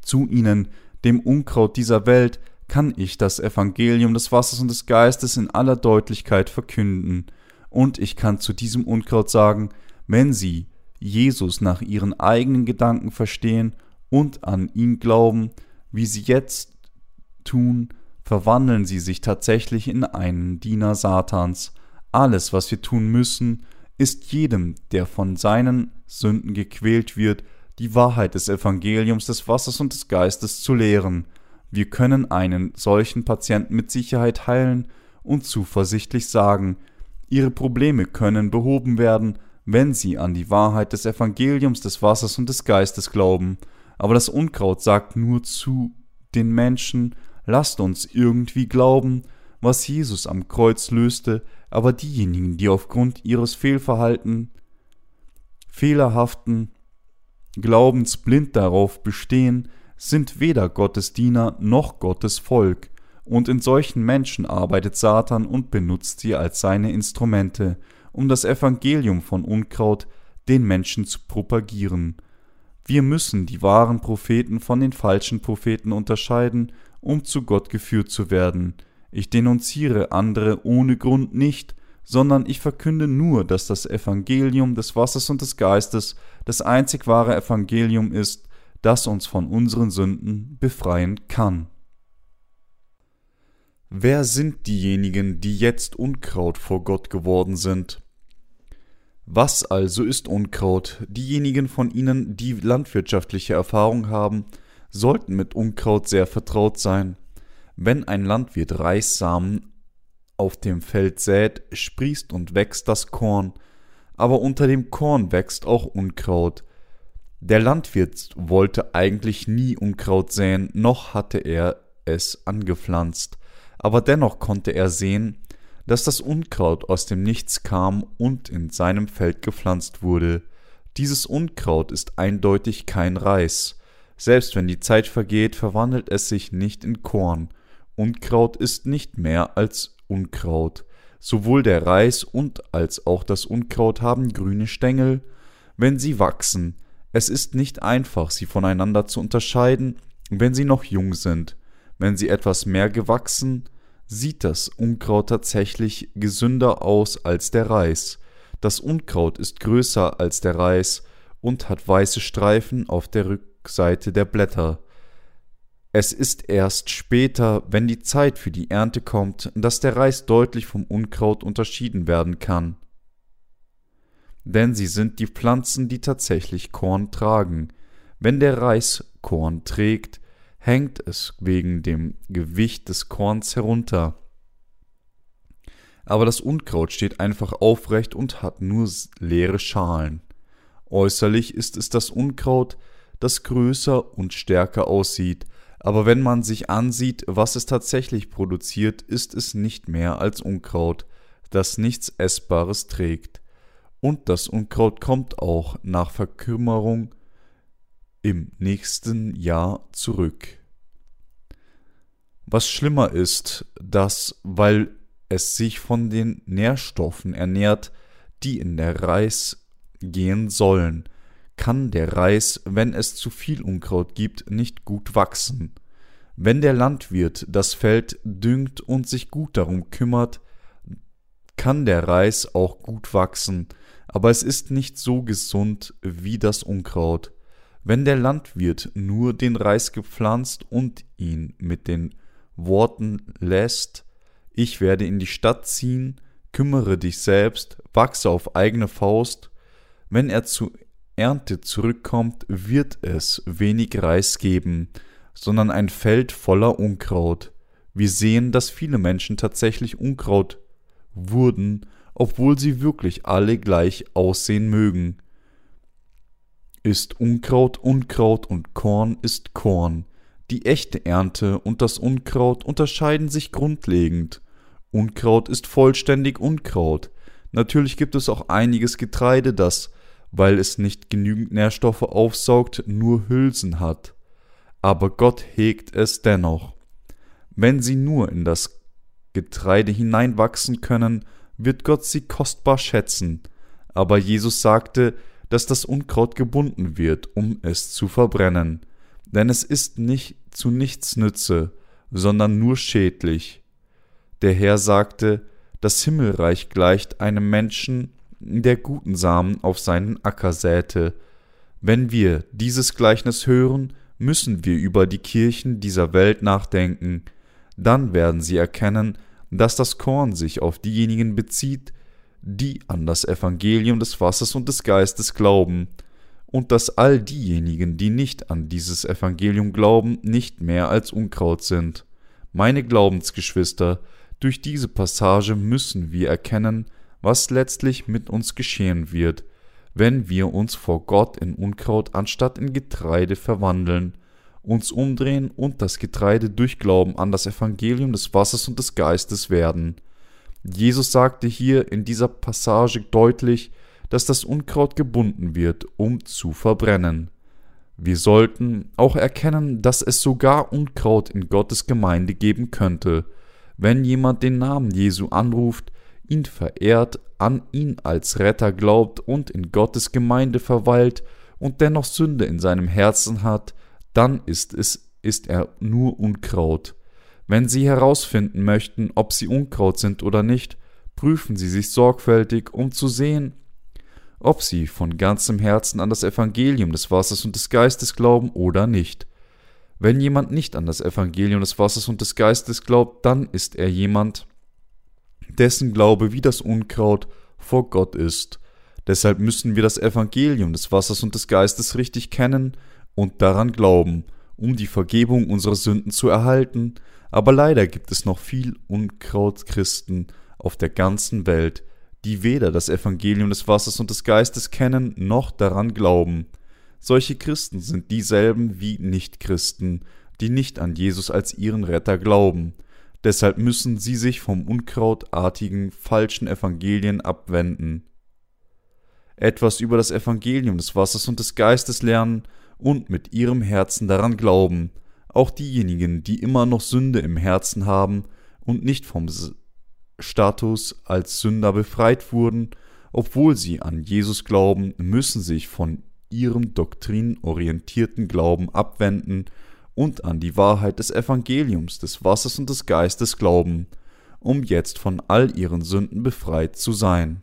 Zu ihnen, dem Unkraut dieser Welt, kann ich das Evangelium des Wassers und des Geistes in aller Deutlichkeit verkünden, und ich kann zu diesem Unkraut sagen, wenn sie Jesus nach ihren eigenen Gedanken verstehen und an ihn glauben, wie sie jetzt tun, verwandeln sie sich tatsächlich in einen Diener Satans. Alles, was wir tun müssen, ist jedem, der von seinen Sünden gequält wird, die Wahrheit des Evangeliums des Wassers und des Geistes zu lehren. Wir können einen solchen Patienten mit Sicherheit heilen und zuversichtlich sagen, ihre Probleme können behoben werden, wenn sie an die Wahrheit des Evangeliums des Wassers und des Geistes glauben. Aber das Unkraut sagt nur zu den Menschen, lasst uns irgendwie glauben, was Jesus am Kreuz löste, aber diejenigen, die aufgrund ihres Fehlverhalten, fehlerhaften Glaubens blind darauf bestehen, sind weder Gottes Diener noch Gottes Volk, Und in solchen Menschen arbeitet Satan und benutzt sie als seine Instrumente, um das Evangelium von Unkraut den Menschen zu propagieren. Wir müssen die wahren Propheten von den falschen Propheten unterscheiden, um zu Gott geführt zu werden. Ich denunziere andere ohne Grund nicht, sondern ich verkünde nur, dass das Evangelium des Wassers und des Geistes das einzig wahre Evangelium ist, das uns von unseren Sünden befreien kann. Wer sind diejenigen, die jetzt Unkraut vor Gott geworden sind? Was also ist Unkraut? Diejenigen von Ihnen, die landwirtschaftliche Erfahrung haben, sollten mit Unkraut sehr vertraut sein. Wenn ein Landwirt Reissamen auf dem Feld sät, sprießt und wächst das Korn, aber unter dem Korn wächst auch Unkraut. Der Landwirt wollte eigentlich nie Unkraut säen, noch hatte er es angepflanzt aber dennoch konnte er sehen, dass das Unkraut aus dem Nichts kam und in seinem Feld gepflanzt wurde. Dieses Unkraut ist eindeutig kein Reis. Selbst wenn die Zeit vergeht, verwandelt es sich nicht in Korn. Unkraut ist nicht mehr als Unkraut. Sowohl der Reis und als auch das Unkraut haben grüne Stängel, wenn sie wachsen. Es ist nicht einfach, sie voneinander zu unterscheiden, wenn sie noch jung sind. Wenn sie etwas mehr gewachsen, sieht das Unkraut tatsächlich gesünder aus als der Reis. Das Unkraut ist größer als der Reis und hat weiße Streifen auf der Rückseite der Blätter. Es ist erst später, wenn die Zeit für die Ernte kommt, dass der Reis deutlich vom Unkraut unterschieden werden kann. Denn sie sind die Pflanzen, die tatsächlich Korn tragen. Wenn der Reis Korn trägt, hängt es wegen dem Gewicht des Korns herunter. Aber das Unkraut steht einfach aufrecht und hat nur leere Schalen. Äußerlich ist es das Unkraut, das größer und stärker aussieht, aber wenn man sich ansieht, was es tatsächlich produziert, ist es nicht mehr als Unkraut, das nichts Essbares trägt. Und das Unkraut kommt auch nach Verkümmerung im nächsten Jahr zurück. Was schlimmer ist, dass, weil es sich von den Nährstoffen ernährt, die in der Reis gehen sollen, kann der Reis, wenn es zu viel Unkraut gibt, nicht gut wachsen. Wenn der Landwirt das Feld düngt und sich gut darum kümmert, kann der Reis auch gut wachsen, aber es ist nicht so gesund wie das Unkraut. Wenn der Landwirt nur den Reis gepflanzt und ihn mit den Worten lässt, ich werde in die Stadt ziehen, kümmere dich selbst, wachse auf eigene Faust, wenn er zu Ernte zurückkommt, wird es wenig Reis geben, sondern ein Feld voller Unkraut. Wir sehen, dass viele Menschen tatsächlich Unkraut wurden, obwohl sie wirklich alle gleich aussehen mögen ist Unkraut Unkraut und Korn ist Korn. Die echte Ernte und das Unkraut unterscheiden sich grundlegend. Unkraut ist vollständig Unkraut. Natürlich gibt es auch einiges Getreide, das, weil es nicht genügend Nährstoffe aufsaugt, nur Hülsen hat. Aber Gott hegt es dennoch. Wenn sie nur in das Getreide hineinwachsen können, wird Gott sie kostbar schätzen. Aber Jesus sagte, dass das Unkraut gebunden wird, um es zu verbrennen, denn es ist nicht zu nichts nütze, sondern nur schädlich. Der Herr sagte, das Himmelreich gleicht einem Menschen, der guten Samen auf seinen Acker säte. Wenn wir dieses Gleichnis hören, müssen wir über die Kirchen dieser Welt nachdenken, dann werden sie erkennen, dass das Korn sich auf diejenigen bezieht, die an das Evangelium des Wassers und des Geistes glauben, und dass all diejenigen, die nicht an dieses Evangelium glauben, nicht mehr als Unkraut sind. Meine Glaubensgeschwister, durch diese Passage müssen wir erkennen, was letztlich mit uns geschehen wird, wenn wir uns vor Gott in Unkraut anstatt in Getreide verwandeln, uns umdrehen und das Getreide durch Glauben an das Evangelium des Wassers und des Geistes werden. Jesus sagte hier in dieser Passage deutlich, dass das Unkraut gebunden wird, um zu verbrennen. Wir sollten auch erkennen, dass es sogar Unkraut in Gottes Gemeinde geben könnte. Wenn jemand den Namen Jesu anruft, ihn verehrt, an ihn als Retter glaubt und in Gottes Gemeinde verweilt und dennoch Sünde in seinem Herzen hat, dann ist es ist er nur Unkraut. Wenn Sie herausfinden möchten, ob Sie Unkraut sind oder nicht, prüfen Sie sich sorgfältig, um zu sehen, ob sie von ganzem Herzen an das Evangelium des Wassers und des Geistes glauben oder nicht. Wenn jemand nicht an das Evangelium des Wassers und des Geistes glaubt, dann ist er jemand, dessen Glaube wie das Unkraut vor Gott ist. Deshalb müssen wir das Evangelium des Wassers und des Geistes richtig kennen und daran glauben, um die Vergebung unserer Sünden zu erhalten, aber leider gibt es noch viel Unkraut-Christen auf der ganzen Welt, die weder das Evangelium des Wassers und des Geistes kennen noch daran glauben. Solche Christen sind dieselben wie Nichtchristen, die nicht an Jesus als ihren Retter glauben. Deshalb müssen sie sich vom unkrautartigen, falschen Evangelien abwenden. Etwas über das Evangelium des Wassers und des Geistes lernen und mit ihrem Herzen daran glauben. Auch diejenigen, die immer noch Sünde im Herzen haben und nicht vom Status als Sünder befreit wurden, obwohl sie an Jesus glauben, müssen sich von ihrem doktrinorientierten Glauben abwenden und an die Wahrheit des Evangeliums, des Wassers und des Geistes glauben, um jetzt von all ihren Sünden befreit zu sein.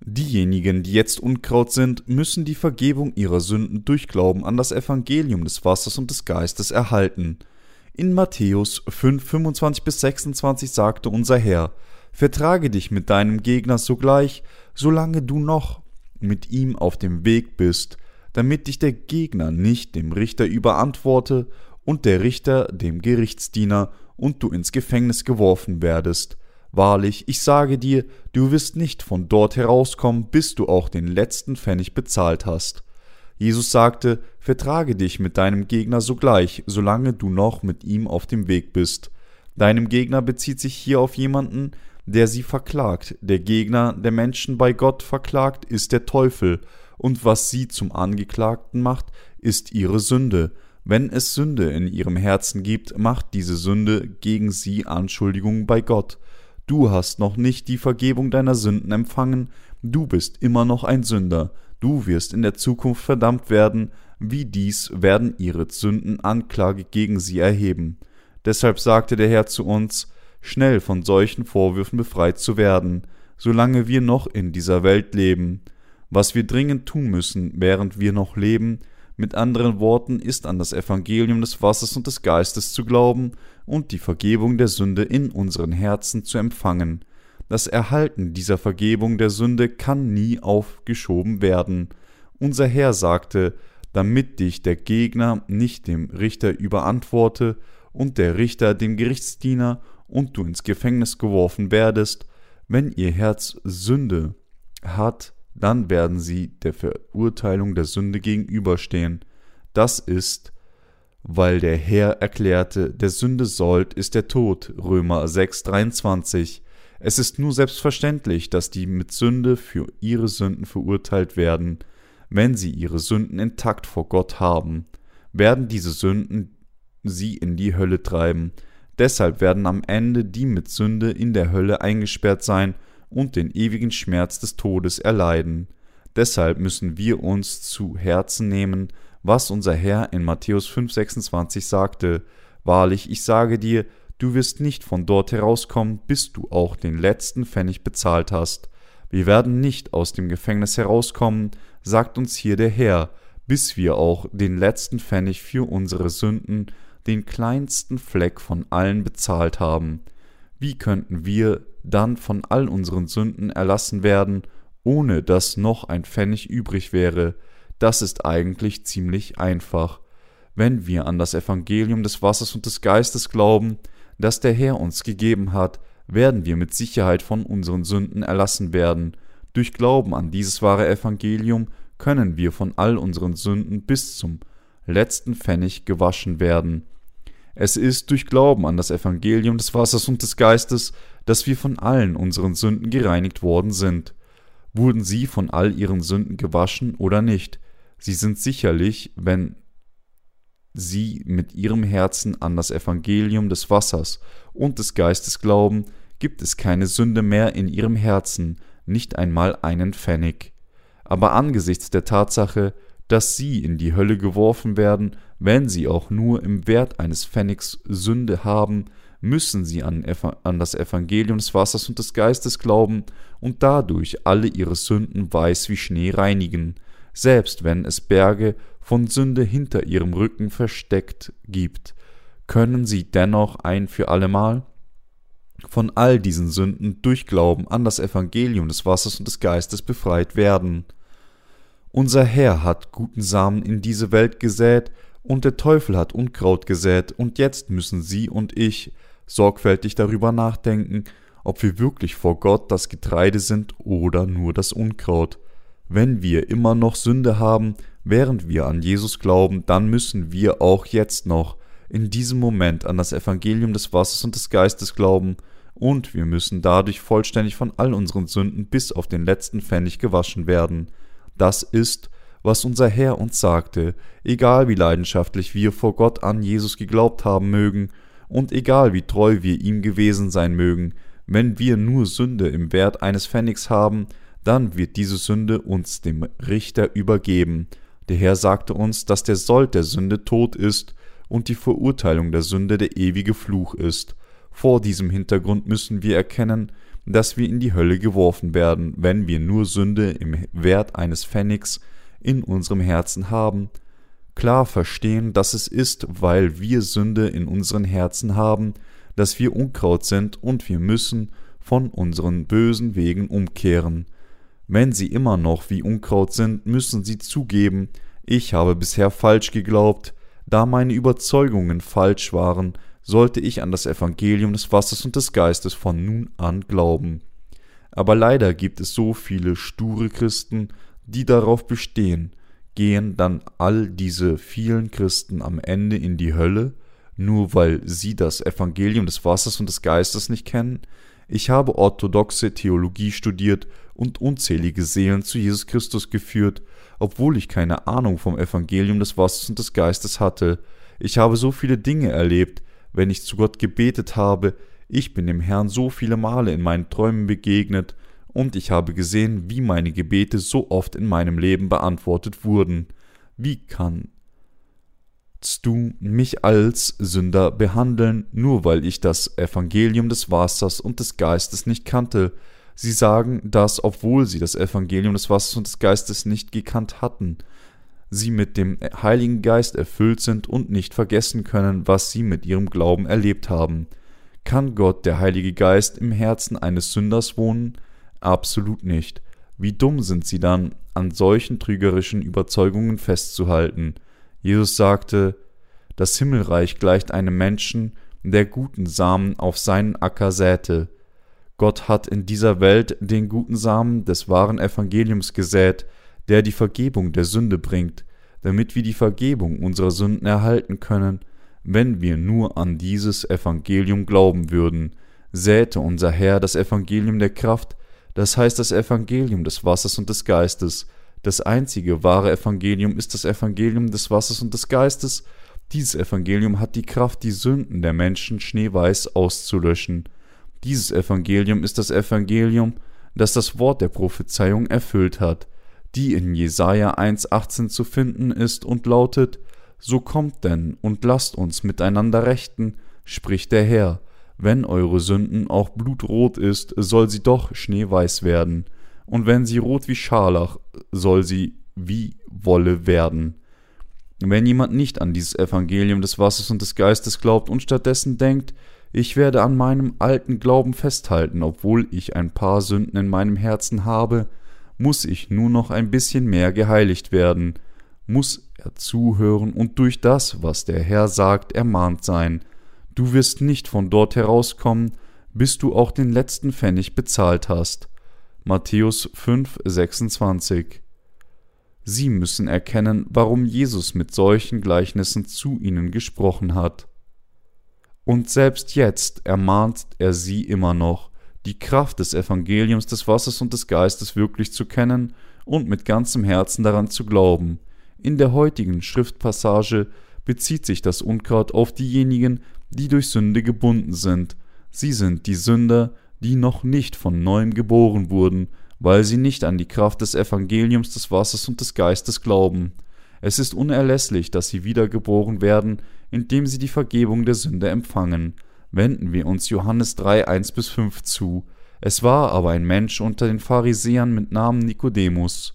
Diejenigen, die jetzt Unkraut sind, müssen die Vergebung ihrer Sünden durch Glauben an das Evangelium des Wassers und des Geistes erhalten – in Matthäus 5, 25 bis 26 sagte unser Herr, Vertrage dich mit deinem Gegner sogleich, solange du noch mit ihm auf dem Weg bist, damit dich der Gegner nicht dem Richter überantworte und der Richter dem Gerichtsdiener und du ins Gefängnis geworfen werdest. Wahrlich, ich sage dir, du wirst nicht von dort herauskommen, bis du auch den letzten Pfennig bezahlt hast. Jesus sagte, vertrage dich mit deinem Gegner sogleich, solange du noch mit ihm auf dem Weg bist. Deinem Gegner bezieht sich hier auf jemanden, der sie verklagt. Der Gegner der Menschen bei Gott verklagt ist der Teufel, und was sie zum Angeklagten macht, ist ihre Sünde. Wenn es Sünde in ihrem Herzen gibt, macht diese Sünde gegen sie Anschuldigungen bei Gott. Du hast noch nicht die Vergebung deiner Sünden empfangen, du bist immer noch ein Sünder. Du wirst in der Zukunft verdammt werden, wie dies werden ihre Sünden Anklage gegen sie erheben. Deshalb sagte der Herr zu uns, schnell von solchen Vorwürfen befreit zu werden, solange wir noch in dieser Welt leben. Was wir dringend tun müssen, während wir noch leben, mit anderen Worten, ist an das Evangelium des Wassers und des Geistes zu glauben und die Vergebung der Sünde in unseren Herzen zu empfangen. Das Erhalten dieser Vergebung der Sünde kann nie aufgeschoben werden. Unser Herr sagte, damit dich der Gegner nicht dem Richter überantworte und der Richter dem Gerichtsdiener und du ins Gefängnis geworfen werdest, wenn ihr Herz Sünde hat, dann werden sie der Verurteilung der Sünde gegenüberstehen. Das ist, weil der Herr erklärte, der Sünde Sold ist der Tod, Römer 6, 23. Es ist nur selbstverständlich, dass die mit Sünde für ihre Sünden verurteilt werden. Wenn sie ihre Sünden intakt vor Gott haben, werden diese Sünden sie in die Hölle treiben. Deshalb werden am Ende die mit Sünde in der Hölle eingesperrt sein und den ewigen Schmerz des Todes erleiden. Deshalb müssen wir uns zu Herzen nehmen, was unser Herr in Matthäus 5,26 sagte: Wahrlich, ich sage dir, Du wirst nicht von dort herauskommen, bis du auch den letzten Pfennig bezahlt hast. Wir werden nicht aus dem Gefängnis herauskommen, sagt uns hier der Herr, bis wir auch den letzten Pfennig für unsere Sünden, den kleinsten Fleck von allen bezahlt haben. Wie könnten wir dann von all unseren Sünden erlassen werden, ohne dass noch ein Pfennig übrig wäre? Das ist eigentlich ziemlich einfach. Wenn wir an das Evangelium des Wassers und des Geistes glauben, das der Herr uns gegeben hat, werden wir mit Sicherheit von unseren Sünden erlassen werden. Durch Glauben an dieses wahre Evangelium können wir von all unseren Sünden bis zum letzten Pfennig gewaschen werden. Es ist durch Glauben an das Evangelium des Wassers und des Geistes, dass wir von allen unseren Sünden gereinigt worden sind. Wurden sie von all ihren Sünden gewaschen oder nicht? Sie sind sicherlich, wenn sie mit ihrem Herzen an das Evangelium des Wassers und des Geistes glauben, gibt es keine Sünde mehr in ihrem Herzen, nicht einmal einen Pfennig. Aber angesichts der Tatsache, dass sie in die Hölle geworfen werden, wenn sie auch nur im Wert eines Pfennigs Sünde haben, müssen sie an, an, das Evangelium des Wassers und des Geistes glauben und dadurch alle ihre Sünden weiß wie Schnee reinigen, selbst wenn es Berge von Sünde hinter ihrem Rücken versteckt gibt, können sie dennoch ein für allemal von all diesen Sünden durch Glauben an das Evangelium des Wassers und des Geistes befreit werden. Unser Herr hat guten Samen in diese Welt gesät, und der Teufel hat Unkraut gesät, und jetzt müssen Sie und ich sorgfältig darüber nachdenken, ob wir wirklich vor Gott das Getreide sind oder nur das Unkraut. Wenn wir immer noch Sünde haben, während wir an Jesus glauben, dann müssen wir auch jetzt noch in diesem Moment an das Evangelium des Wassers und des Geistes glauben, und wir müssen dadurch vollständig von all unseren Sünden bis auf den letzten Pfennig gewaschen werden. Das ist, was unser Herr uns sagte, egal wie leidenschaftlich wir vor Gott an Jesus geglaubt haben mögen, und egal wie treu wir ihm gewesen sein mögen, wenn wir nur Sünde im Wert eines Pfennigs haben, dann wird diese Sünde uns dem Richter übergeben. Der Herr sagte uns, dass der Sold der Sünde Tod ist und die Verurteilung der Sünde der ewige Fluch ist. Vor diesem Hintergrund müssen wir erkennen, dass wir in die Hölle geworfen werden, wenn wir nur Sünde im Wert eines Pfennigs in unserem Herzen haben, klar verstehen, dass es ist, weil wir Sünde in unseren Herzen haben, dass wir Unkraut sind und wir müssen von unseren bösen Wegen umkehren. Wenn sie immer noch wie Unkraut sind, müssen sie zugeben, ich habe bisher falsch geglaubt, da meine Überzeugungen falsch waren, sollte ich an das Evangelium des Wassers und des Geistes von nun an glauben. Aber leider gibt es so viele sture Christen, die darauf bestehen, gehen dann all diese vielen Christen am Ende in die Hölle, nur weil sie das Evangelium des Wassers und des Geistes nicht kennen? Ich habe orthodoxe Theologie studiert und unzählige Seelen zu Jesus Christus geführt, obwohl ich keine Ahnung vom Evangelium des Wassers und des Geistes hatte. Ich habe so viele Dinge erlebt, wenn ich zu Gott gebetet habe, ich bin dem Herrn so viele Male in meinen Träumen begegnet, und ich habe gesehen, wie meine Gebete so oft in meinem Leben beantwortet wurden. Wie kannst du mich als Sünder behandeln, nur weil ich das Evangelium des Wassers und des Geistes nicht kannte? Sie sagen das, obwohl sie das Evangelium des Wassers und des Geistes nicht gekannt hatten, sie mit dem Heiligen Geist erfüllt sind und nicht vergessen können, was sie mit ihrem Glauben erlebt haben. Kann Gott, der Heilige Geist, im Herzen eines Sünders wohnen? Absolut nicht. Wie dumm sind sie dann, an solchen trügerischen Überzeugungen festzuhalten. Jesus sagte, das Himmelreich gleicht einem Menschen, der guten Samen auf seinen Acker säte. Gott hat in dieser Welt den guten Samen des wahren Evangeliums gesät, der die Vergebung der Sünde bringt, damit wir die Vergebung unserer Sünden erhalten können, wenn wir nur an dieses Evangelium glauben würden, säte unser Herr das Evangelium der Kraft, das heißt das Evangelium des Wassers und des Geistes. Das einzige wahre Evangelium ist das Evangelium des Wassers und des Geistes. Dieses Evangelium hat die Kraft, die Sünden der Menschen schneeweiß auszulöschen. Dieses Evangelium ist das Evangelium, das das Wort der Prophezeiung erfüllt hat, die in Jesaja 1,18 zu finden ist und lautet: So kommt denn und lasst uns miteinander rechten, spricht der Herr, wenn eure Sünden auch blutrot ist, soll sie doch schneeweiß werden, und wenn sie rot wie Scharlach, soll sie wie Wolle werden. Wenn jemand nicht an dieses Evangelium des Wassers und des Geistes glaubt und stattdessen denkt, ich werde an meinem alten Glauben festhalten, obwohl ich ein paar Sünden in meinem Herzen habe, muss ich nur noch ein bisschen mehr geheiligt werden, muss er zuhören und durch das, was der Herr sagt, ermahnt sein, Du wirst nicht von dort herauskommen, bis du auch den letzten Pfennig bezahlt hast. Matthäus 5, 26. Sie müssen erkennen, warum Jesus mit solchen Gleichnissen zu ihnen gesprochen hat. Und selbst jetzt ermahnt er sie immer noch, die Kraft des Evangeliums des Wassers und des Geistes wirklich zu kennen und mit ganzem Herzen daran zu glauben. In der heutigen Schriftpassage bezieht sich das Unkraut auf diejenigen, die durch Sünde gebunden sind. Sie sind die Sünder, die noch nicht von neuem geboren wurden, weil sie nicht an die Kraft des Evangeliums des Wassers und des Geistes glauben. Es ist unerlässlich, dass sie wiedergeboren werden, indem sie die Vergebung der Sünde empfangen. Wenden wir uns Johannes 3, 1 bis 5 zu. Es war aber ein Mensch unter den Pharisäern mit Namen Nikodemus,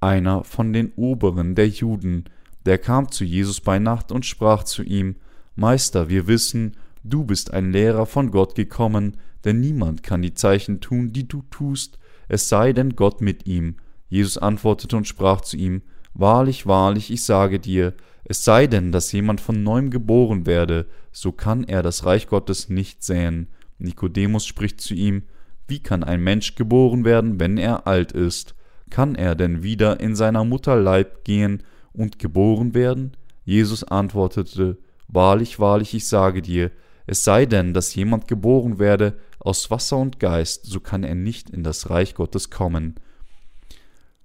einer von den Oberen der Juden, der kam zu Jesus bei Nacht und sprach zu ihm, Meister, wir wissen, du bist ein Lehrer von Gott gekommen, denn niemand kann die Zeichen tun, die du tust, es sei denn Gott mit ihm. Jesus antwortete und sprach zu ihm, Wahrlich, wahrlich, ich sage dir, es sei denn, dass jemand von neuem geboren werde, so kann er das Reich Gottes nicht sehen. Nikodemus spricht zu ihm, Wie kann ein Mensch geboren werden, wenn er alt ist? Kann er denn wieder in seiner Mutter Leib gehen und geboren werden? Jesus antwortete, Wahrlich, wahrlich, ich sage dir, es sei denn, dass jemand geboren werde aus Wasser und Geist, so kann er nicht in das Reich Gottes kommen.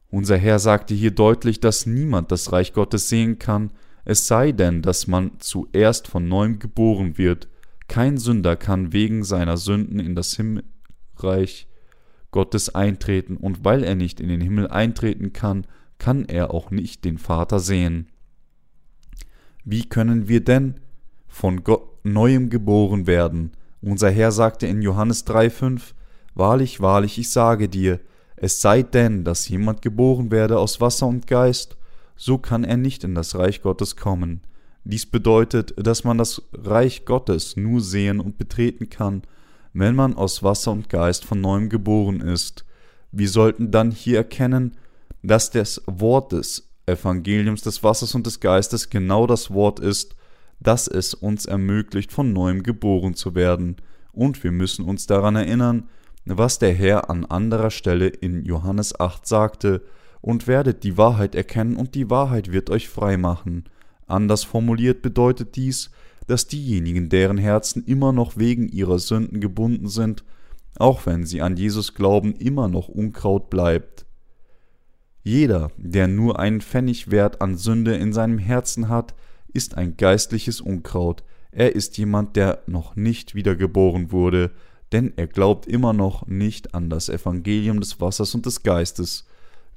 Unser Herr sagte hier deutlich, dass niemand das Reich Gottes sehen kann, es sei denn, dass man zuerst von neuem geboren wird. Kein Sünder kann wegen seiner Sünden in das Himmelreich Gottes eintreten, und weil er nicht in den Himmel eintreten kann, kann er auch nicht den Vater sehen. Wie können wir denn von Gott neuem geboren werden? Unser Herr sagte in Johannes 3,5: Wahrlich, wahrlich, ich sage dir, es sei denn, dass jemand geboren werde aus Wasser und Geist, so kann er nicht in das Reich Gottes kommen. Dies bedeutet, dass man das Reich Gottes nur sehen und betreten kann, wenn man aus Wasser und Geist von neuem geboren ist. Wir sollten dann hier erkennen, dass das Wort des Evangeliums des Wassers und des Geistes genau das Wort ist, das es uns ermöglicht, von neuem geboren zu werden. Und wir müssen uns daran erinnern, was der Herr an anderer Stelle in Johannes 8 sagte, und werdet die Wahrheit erkennen, und die Wahrheit wird euch frei machen. Anders formuliert bedeutet dies, dass diejenigen, deren Herzen immer noch wegen ihrer Sünden gebunden sind, auch wenn sie an Jesus glauben, immer noch Unkraut bleibt. Jeder, der nur einen Pfennigwert an Sünde in seinem Herzen hat, ist ein geistliches Unkraut. Er ist jemand, der noch nicht wiedergeboren wurde, denn er glaubt immer noch nicht an das Evangelium des Wassers und des Geistes.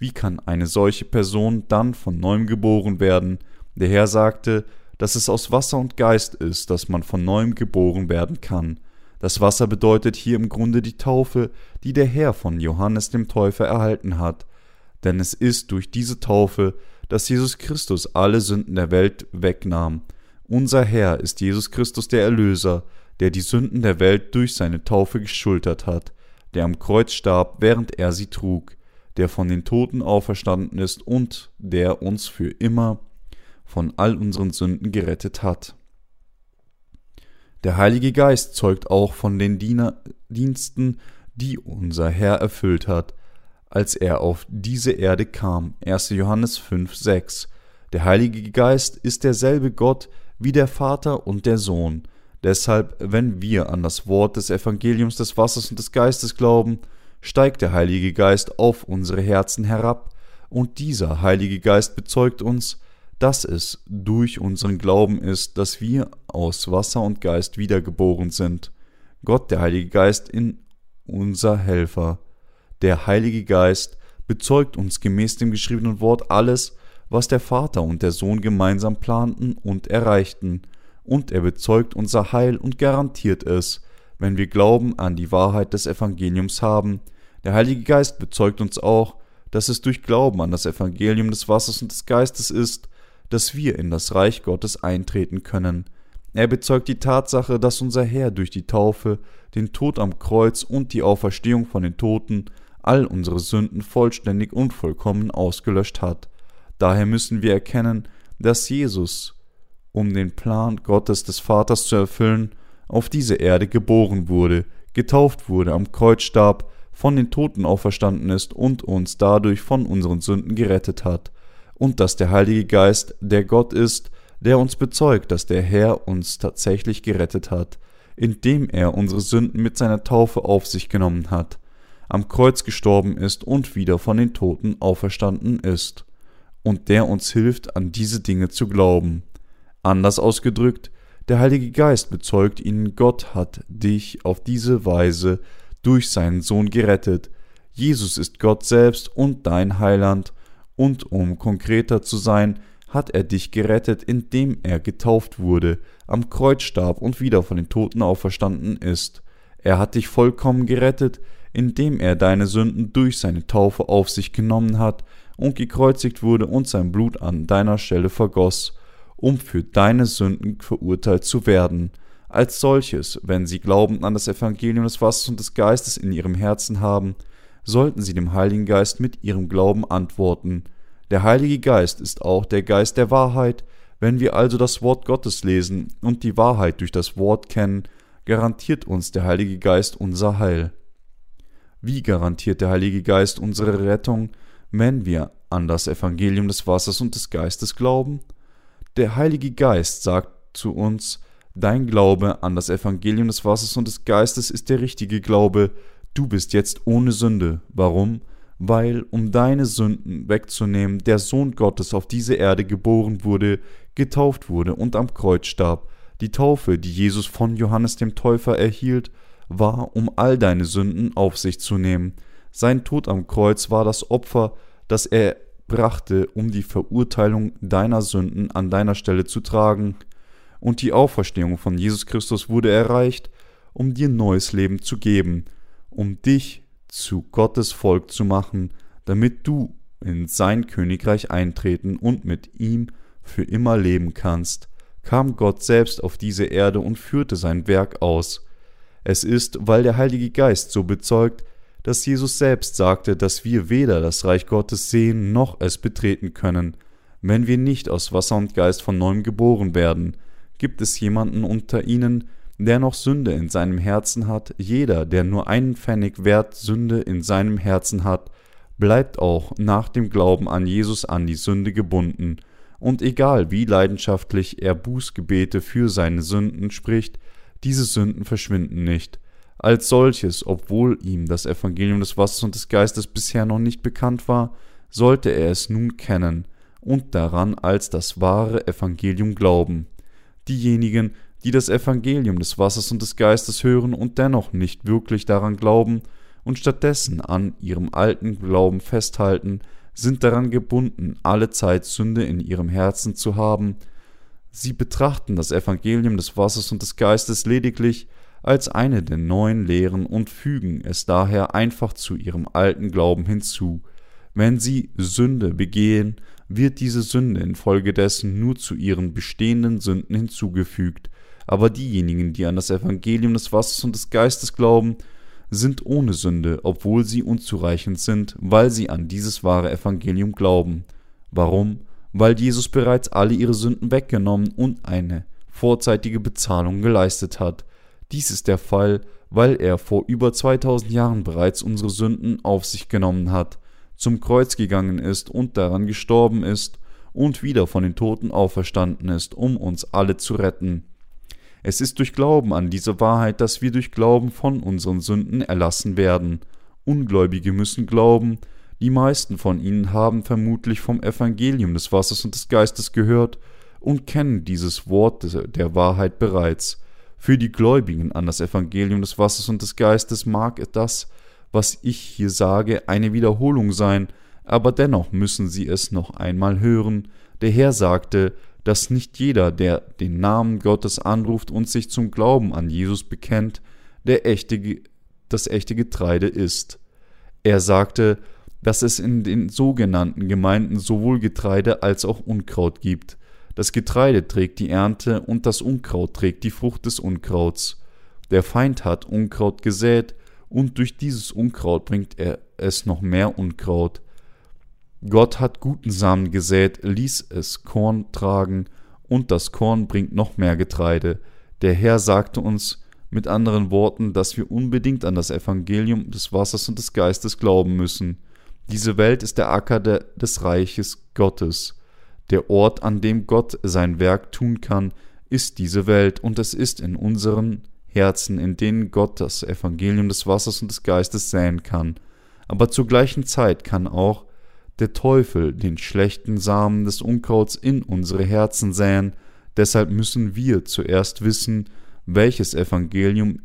Wie kann eine solche Person dann von neuem geboren werden? Der Herr sagte, dass es aus Wasser und Geist ist, dass man von neuem geboren werden kann. Das Wasser bedeutet hier im Grunde die Taufe, die der Herr von Johannes dem Täufer erhalten hat denn es ist durch diese Taufe, dass Jesus Christus alle Sünden der Welt wegnahm. Unser Herr ist Jesus Christus der Erlöser, der die Sünden der Welt durch seine Taufe geschultert hat, der am Kreuz starb, während er sie trug, der von den Toten auferstanden ist und der uns für immer von all unseren Sünden gerettet hat. Der Heilige Geist zeugt auch von den Diener Diensten, die unser Herr erfüllt hat, als er auf diese Erde kam. 1. Johannes 5, 6. Der Heilige Geist ist derselbe Gott wie der Vater und der Sohn. Deshalb, wenn wir an das Wort des Evangeliums des Wassers und des Geistes glauben, steigt der Heilige Geist auf unsere Herzen herab, und dieser Heilige Geist bezeugt uns, dass es durch unseren Glauben ist, dass wir aus Wasser und Geist wiedergeboren sind. Gott, der Heilige Geist, in unser Helfer. Der Heilige Geist bezeugt uns gemäß dem geschriebenen Wort alles, was der Vater und der Sohn gemeinsam planten und erreichten, und er bezeugt unser Heil und garantiert es, wenn wir Glauben an die Wahrheit des Evangeliums haben. Der Heilige Geist bezeugt uns auch, dass es durch Glauben an das Evangelium des Wassers und des Geistes ist, dass wir in das Reich Gottes eintreten können. Er bezeugt die Tatsache, dass unser Herr durch die Taufe, den Tod am Kreuz und die Auferstehung von den Toten all unsere Sünden vollständig und vollkommen ausgelöscht hat. Daher müssen wir erkennen, dass Jesus, um den Plan Gottes des Vaters zu erfüllen, auf diese Erde geboren wurde, getauft wurde, am Kreuz starb, von den Toten auferstanden ist und uns dadurch von unseren Sünden gerettet hat, und dass der Heilige Geist der Gott ist, der uns bezeugt, dass der Herr uns tatsächlich gerettet hat. indem er unsere Sünden mit seiner Taufe auf sich genommen hat, am Kreuz gestorben ist und wieder von den Toten auferstanden ist, und der uns hilft, an diese Dinge zu glauben. Anders ausgedrückt, der Heilige Geist bezeugt ihnen, Gott hat dich auf diese Weise durch seinen Sohn gerettet. Jesus ist Gott selbst und dein Heiland, und um konkreter zu sein, hat er dich gerettet, indem er getauft wurde, am Kreuz starb und wieder von den Toten auferstanden ist. Er hat dich vollkommen gerettet, indem er deine Sünden durch seine Taufe auf sich genommen hat und gekreuzigt wurde und sein Blut an deiner Stelle vergoss, um für deine Sünden verurteilt zu werden. Als solches, wenn sie Glauben an das Evangelium des Wassers und des Geistes in ihrem Herzen haben, sollten sie dem Heiligen Geist mit ihrem Glauben antworten. Der Heilige Geist ist auch der Geist der Wahrheit. Wenn wir also das Wort Gottes lesen und die Wahrheit durch das Wort kennen, garantiert uns der Heilige Geist unser Heil. Wie garantiert der Heilige Geist unsere Rettung, wenn wir an das Evangelium des Wassers und des Geistes glauben? Der Heilige Geist sagt zu uns, Dein Glaube an das Evangelium des Wassers und des Geistes ist der richtige Glaube, du bist jetzt ohne Sünde. Warum? weil, um deine Sünden wegzunehmen, der Sohn Gottes auf diese Erde geboren wurde, getauft wurde und am Kreuz starb. Die Taufe, die Jesus von Johannes dem Täufer erhielt, war, um all deine Sünden auf sich zu nehmen. Sein Tod am Kreuz war das Opfer, das er brachte, um die Verurteilung deiner Sünden an deiner Stelle zu tragen. Und die Auferstehung von Jesus Christus wurde erreicht, um dir neues Leben zu geben, um dich zu Gottes Volk zu machen, damit du in sein Königreich eintreten und mit ihm für immer leben kannst, kam Gott selbst auf diese Erde und führte sein Werk aus. Es ist, weil der Heilige Geist so bezeugt, dass Jesus selbst sagte, dass wir weder das Reich Gottes sehen noch es betreten können, wenn wir nicht aus Wasser und Geist von neuem geboren werden. Gibt es jemanden unter ihnen, der noch Sünde in seinem Herzen hat, jeder, der nur einen Pfennig Wert Sünde in seinem Herzen hat, bleibt auch nach dem Glauben an Jesus an die Sünde gebunden, und egal wie leidenschaftlich er Bußgebete für seine Sünden spricht, diese Sünden verschwinden nicht. Als solches, obwohl ihm das Evangelium des Wassers und des Geistes bisher noch nicht bekannt war, sollte er es nun kennen und daran als das wahre Evangelium glauben. Diejenigen, die das Evangelium des Wassers und des Geistes hören und dennoch nicht wirklich daran glauben und stattdessen an ihrem alten Glauben festhalten, sind daran gebunden, alle Zeit Sünde in ihrem Herzen zu haben. Sie betrachten das Evangelium des Wassers und des Geistes lediglich als eine der neuen Lehren und fügen es daher einfach zu ihrem alten Glauben hinzu. Wenn sie Sünde begehen, wird diese Sünde infolgedessen nur zu ihren bestehenden Sünden hinzugefügt, aber diejenigen, die an das Evangelium des Wassers und des Geistes glauben, sind ohne Sünde, obwohl sie unzureichend sind, weil sie an dieses wahre Evangelium glauben. Warum? Weil Jesus bereits alle ihre Sünden weggenommen und eine vorzeitige Bezahlung geleistet hat. Dies ist der Fall, weil er vor über 2000 Jahren bereits unsere Sünden auf sich genommen hat, zum Kreuz gegangen ist und daran gestorben ist und wieder von den Toten auferstanden ist, um uns alle zu retten. Es ist durch Glauben an diese Wahrheit, dass wir durch Glauben von unseren Sünden erlassen werden. Ungläubige müssen glauben, die meisten von ihnen haben vermutlich vom Evangelium des Wassers und des Geistes gehört und kennen dieses Wort der Wahrheit bereits. Für die Gläubigen an das Evangelium des Wassers und des Geistes mag das, was ich hier sage, eine Wiederholung sein, aber dennoch müssen sie es noch einmal hören. Der Herr sagte, dass nicht jeder, der den Namen Gottes anruft und sich zum Glauben an Jesus bekennt, der echte, das echte Getreide ist. Er sagte, dass es in den sogenannten Gemeinden sowohl Getreide als auch Unkraut gibt. Das Getreide trägt die Ernte und das Unkraut trägt die Frucht des Unkrauts. Der Feind hat Unkraut gesät, und durch dieses Unkraut bringt er es noch mehr Unkraut. Gott hat guten Samen gesät, ließ es Korn tragen, und das Korn bringt noch mehr Getreide. Der Herr sagte uns mit anderen Worten, dass wir unbedingt an das Evangelium des Wassers und des Geistes glauben müssen. Diese Welt ist der Acker de, des Reiches Gottes. Der Ort, an dem Gott sein Werk tun kann, ist diese Welt, und es ist in unseren Herzen, in denen Gott das Evangelium des Wassers und des Geistes säen kann. Aber zur gleichen Zeit kann auch der Teufel den schlechten Samen des Unkrauts in unsere Herzen säen, deshalb müssen wir zuerst wissen, welches Evangelium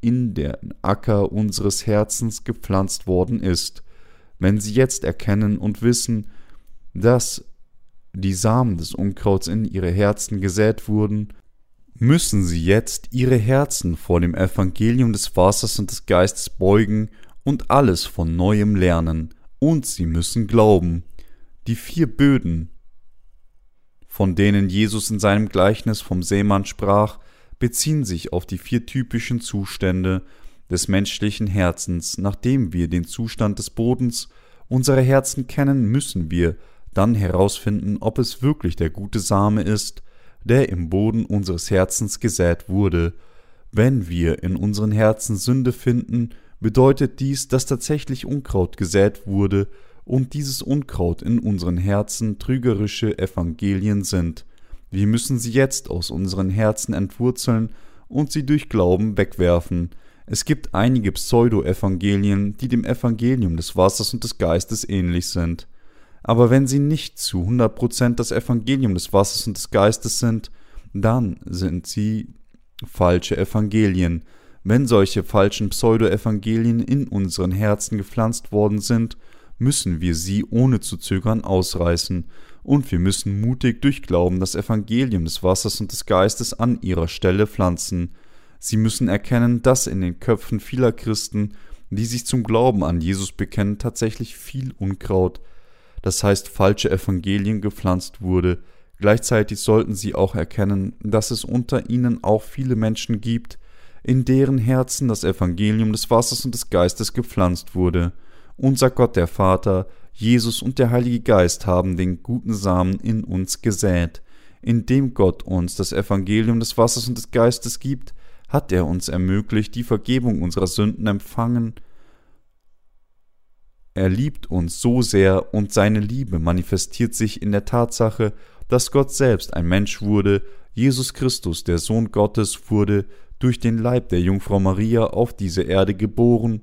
in den Acker unseres Herzens gepflanzt worden ist. Wenn Sie jetzt erkennen und wissen, dass die Samen des Unkrauts in Ihre Herzen gesät wurden, müssen Sie jetzt Ihre Herzen vor dem Evangelium des Wassers und des Geistes beugen und alles von neuem lernen, und Sie müssen glauben. Die vier Böden, von denen Jesus in seinem Gleichnis vom Seemann sprach, beziehen sich auf die vier typischen Zustände des menschlichen Herzens. Nachdem wir den Zustand des Bodens unserer Herzen kennen, müssen wir dann herausfinden, ob es wirklich der gute Same ist, der im Boden unseres Herzens gesät wurde. Wenn wir in unseren Herzen Sünde finden, bedeutet dies, dass tatsächlich Unkraut gesät wurde und dieses Unkraut in unseren Herzen trügerische Evangelien sind. Wir müssen sie jetzt aus unseren Herzen entwurzeln und sie durch Glauben wegwerfen. Es gibt einige Pseudo-Evangelien, die dem Evangelium des Wassers und des Geistes ähnlich sind. Aber wenn sie nicht zu 100% das Evangelium des Wassers und des Geistes sind, dann sind sie falsche Evangelien. Wenn solche falschen Pseudo-Evangelien in unseren Herzen gepflanzt worden sind, müssen wir sie ohne zu zögern ausreißen und wir müssen mutig durch Glauben das Evangelium des Wassers und des Geistes an ihrer Stelle pflanzen. Sie müssen erkennen, dass in den Köpfen vieler Christen, die sich zum Glauben an Jesus bekennen, tatsächlich viel Unkraut, das heißt falsche Evangelien gepflanzt wurde. Gleichzeitig sollten sie auch erkennen, dass es unter ihnen auch viele Menschen gibt, in deren Herzen das Evangelium des Wassers und des Geistes gepflanzt wurde. Unser Gott der Vater Jesus und der Heilige Geist haben den guten Samen in uns gesät. Indem Gott uns das Evangelium des Wassers und des Geistes gibt, hat er uns ermöglicht, die Vergebung unserer Sünden empfangen. Er liebt uns so sehr und seine Liebe manifestiert sich in der Tatsache, dass Gott selbst ein Mensch wurde, Jesus Christus, der Sohn Gottes, wurde durch den Leib der Jungfrau Maria auf diese Erde geboren,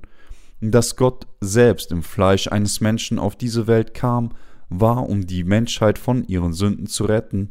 dass Gott selbst im Fleisch eines Menschen auf diese Welt kam, war, um die Menschheit von ihren Sünden zu retten.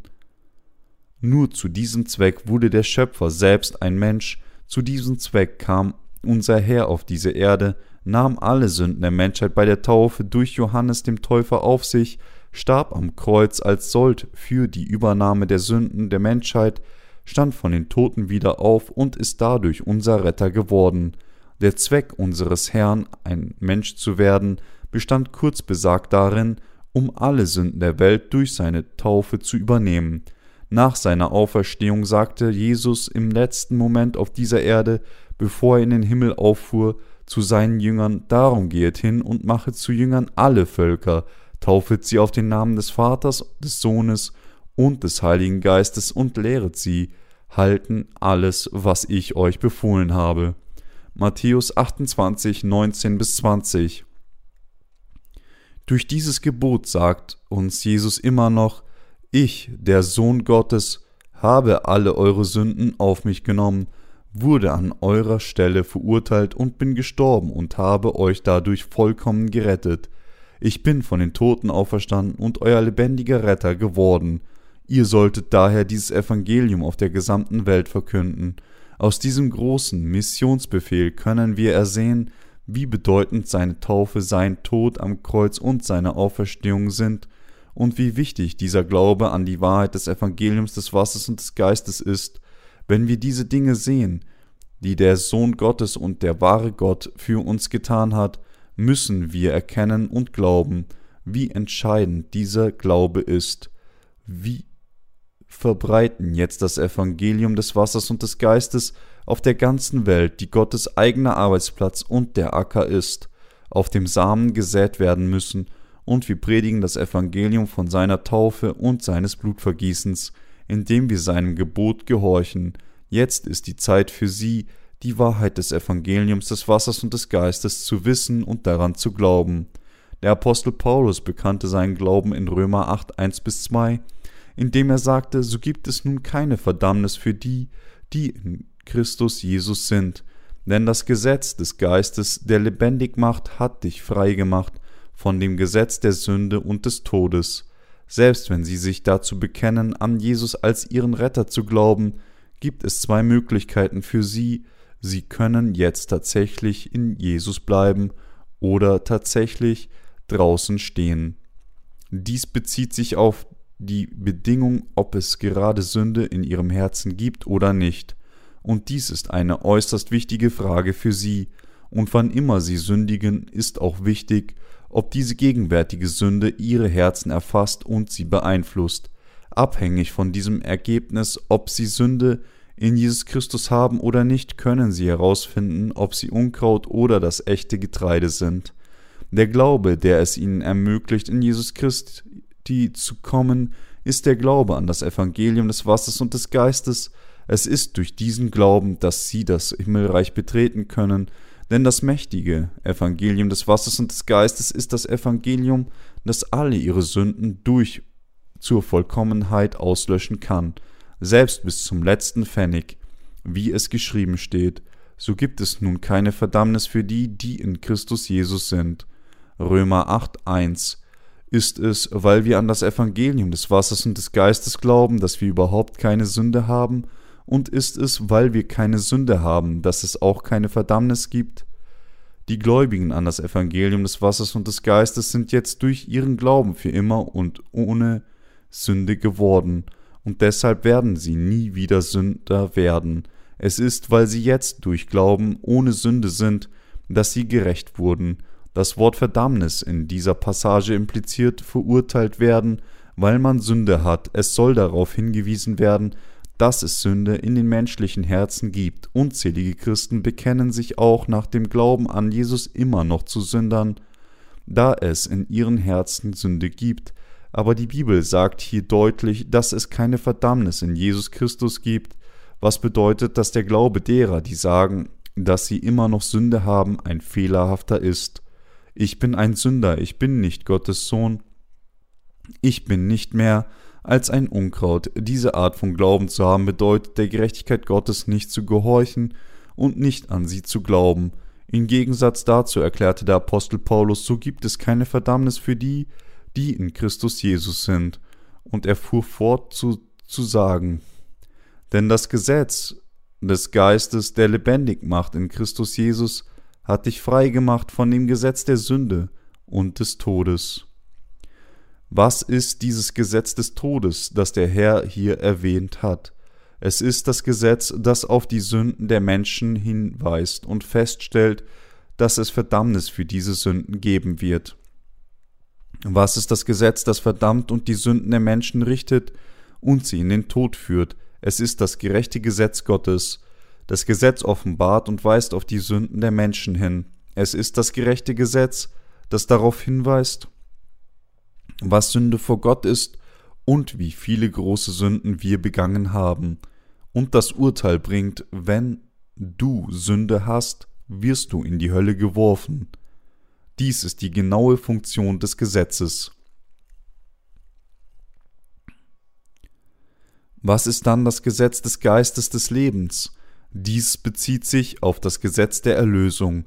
Nur zu diesem Zweck wurde der Schöpfer selbst ein Mensch, zu diesem Zweck kam unser Herr auf diese Erde, nahm alle Sünden der Menschheit bei der Taufe durch Johannes dem Täufer auf sich, starb am Kreuz als Sold für die Übernahme der Sünden der Menschheit, stand von den Toten wieder auf und ist dadurch unser Retter geworden. Der Zweck unseres Herrn, ein Mensch zu werden, bestand kurz besagt darin, um alle Sünden der Welt durch seine Taufe zu übernehmen. Nach seiner Auferstehung sagte Jesus im letzten Moment auf dieser Erde, bevor er in den Himmel auffuhr, zu seinen Jüngern, darum gehet hin und machet zu Jüngern alle Völker, taufet sie auf den Namen des Vaters, des Sohnes und des Heiligen Geistes und lehret sie, halten alles, was ich euch befohlen habe. Matthäus 28, 19 bis 20. Durch dieses Gebot sagt uns Jesus immer noch, ich, der Sohn Gottes, habe alle eure Sünden auf mich genommen, wurde an eurer Stelle verurteilt und bin gestorben und habe euch dadurch vollkommen gerettet. Ich bin von den Toten auferstanden und euer lebendiger Retter geworden. Ihr solltet daher dieses Evangelium auf der gesamten Welt verkünden. Aus diesem großen Missionsbefehl können wir ersehen, wie bedeutend seine Taufe, sein Tod am Kreuz und seine Auferstehung sind und wie wichtig dieser Glaube an die Wahrheit des Evangeliums des Wassers und des Geistes ist, wenn wir diese Dinge sehen, die der Sohn Gottes und der wahre Gott für uns getan hat, müssen wir erkennen und glauben, wie entscheidend dieser Glaube ist, wie verbreiten jetzt das Evangelium des Wassers und des Geistes auf der ganzen Welt, die Gottes eigener Arbeitsplatz und der Acker ist, auf dem Samen gesät werden müssen, und wir predigen das Evangelium von seiner Taufe und seines Blutvergießens, indem wir seinem Gebot gehorchen. Jetzt ist die Zeit für sie, die Wahrheit des Evangeliums des Wassers und des Geistes zu wissen und daran zu glauben. Der Apostel Paulus bekannte seinen Glauben in Römer 8, 1 bis 2 indem er sagte, so gibt es nun keine Verdammnis für die, die in Christus Jesus sind. Denn das Gesetz des Geistes, der lebendig macht, hat dich frei gemacht von dem Gesetz der Sünde und des Todes. Selbst wenn sie sich dazu bekennen, an Jesus als ihren Retter zu glauben, gibt es zwei Möglichkeiten für sie. Sie können jetzt tatsächlich in Jesus bleiben oder tatsächlich draußen stehen. Dies bezieht sich auf die Bedingung, ob es gerade Sünde in ihrem Herzen gibt oder nicht. Und dies ist eine äußerst wichtige Frage für sie, und wann immer sie sündigen, ist auch wichtig, ob diese gegenwärtige Sünde ihre Herzen erfasst und sie beeinflusst. Abhängig von diesem Ergebnis, ob sie Sünde in Jesus Christus haben oder nicht, können sie herausfinden, ob sie Unkraut oder das echte Getreide sind. Der Glaube, der es ihnen ermöglicht, in Jesus Christi zu kommen, ist der Glaube an das Evangelium des Wassers und des Geistes. Es ist durch diesen Glauben, dass sie das Himmelreich betreten können, denn das mächtige Evangelium des Wassers und des Geistes ist das Evangelium, das alle ihre Sünden durch zur Vollkommenheit auslöschen kann, selbst bis zum letzten Pfennig, wie es geschrieben steht, so gibt es nun keine Verdammnis für die, die in Christus Jesus sind. Römer 8, 1 ist es, weil wir an das Evangelium des Wassers und des Geistes glauben, dass wir überhaupt keine Sünde haben, und ist es, weil wir keine Sünde haben, dass es auch keine Verdammnis gibt? Die Gläubigen an das Evangelium des Wassers und des Geistes sind jetzt durch ihren Glauben für immer und ohne Sünde geworden, und deshalb werden sie nie wieder Sünder werden. Es ist, weil sie jetzt durch Glauben ohne Sünde sind, dass sie gerecht wurden. Das Wort Verdammnis in dieser Passage impliziert verurteilt werden, weil man Sünde hat. Es soll darauf hingewiesen werden, dass es Sünde in den menschlichen Herzen gibt. Unzählige Christen bekennen sich auch nach dem Glauben an Jesus immer noch zu Sündern, da es in ihren Herzen Sünde gibt. Aber die Bibel sagt hier deutlich, dass es keine Verdammnis in Jesus Christus gibt, was bedeutet, dass der Glaube derer, die sagen, dass sie immer noch Sünde haben, ein fehlerhafter ist. Ich bin ein Sünder, ich bin nicht Gottes Sohn, ich bin nicht mehr als ein Unkraut. Diese Art von Glauben zu haben bedeutet, der Gerechtigkeit Gottes nicht zu gehorchen und nicht an sie zu glauben. Im Gegensatz dazu erklärte der Apostel Paulus, so gibt es keine Verdammnis für die, die in Christus Jesus sind. Und er fuhr fort zu, zu sagen, denn das Gesetz des Geistes, der lebendig macht in Christus Jesus, hat dich frei gemacht von dem Gesetz der Sünde und des Todes. Was ist dieses Gesetz des Todes, das der Herr hier erwähnt hat? Es ist das Gesetz, das auf die Sünden der Menschen hinweist und feststellt, dass es Verdammnis für diese Sünden geben wird. Was ist das Gesetz, das verdammt und die Sünden der Menschen richtet und sie in den Tod führt? Es ist das gerechte Gesetz Gottes. Das Gesetz offenbart und weist auf die Sünden der Menschen hin. Es ist das gerechte Gesetz, das darauf hinweist was Sünde vor Gott ist und wie viele große Sünden wir begangen haben. Und das Urteil bringt, wenn du Sünde hast, wirst du in die Hölle geworfen. Dies ist die genaue Funktion des Gesetzes. Was ist dann das Gesetz des Geistes des Lebens? Dies bezieht sich auf das Gesetz der Erlösung,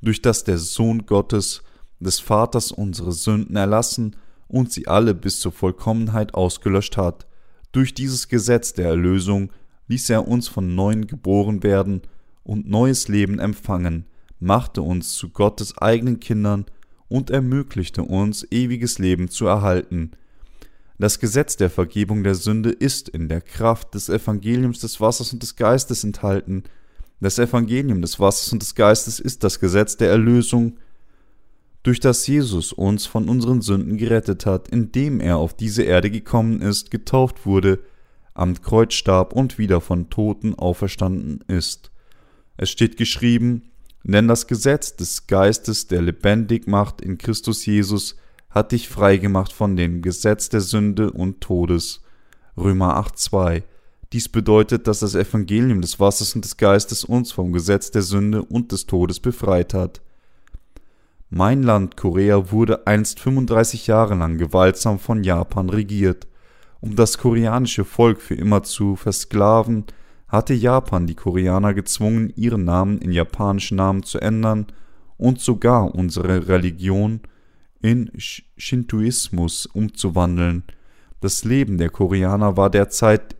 durch das der Sohn Gottes des Vaters unsere Sünden erlassen und sie alle bis zur Vollkommenheit ausgelöscht hat. Durch dieses Gesetz der Erlösung ließ er uns von neuem geboren werden und neues Leben empfangen, machte uns zu Gottes eigenen Kindern und ermöglichte uns ewiges Leben zu erhalten. Das Gesetz der Vergebung der Sünde ist in der Kraft des Evangeliums des Wassers und des Geistes enthalten. Das Evangelium des Wassers und des Geistes ist das Gesetz der Erlösung, durch das Jesus uns von unseren Sünden gerettet hat, indem er auf diese Erde gekommen ist, getauft wurde, am Kreuz starb und wieder von Toten auferstanden ist. Es steht geschrieben, denn das Gesetz des Geistes, der lebendig macht in Christus Jesus, hat dich freigemacht von dem Gesetz der Sünde und Todes. Römer 8,2 Dies bedeutet, dass das Evangelium des Wassers und des Geistes uns vom Gesetz der Sünde und des Todes befreit hat. Mein Land Korea wurde einst 35 Jahre lang gewaltsam von Japan regiert. Um das koreanische Volk für immer zu versklaven, hatte Japan die Koreaner gezwungen, ihren Namen in japanischen Namen zu ändern und sogar unsere Religion in Shintoismus umzuwandeln. Das Leben der Koreaner war derzeit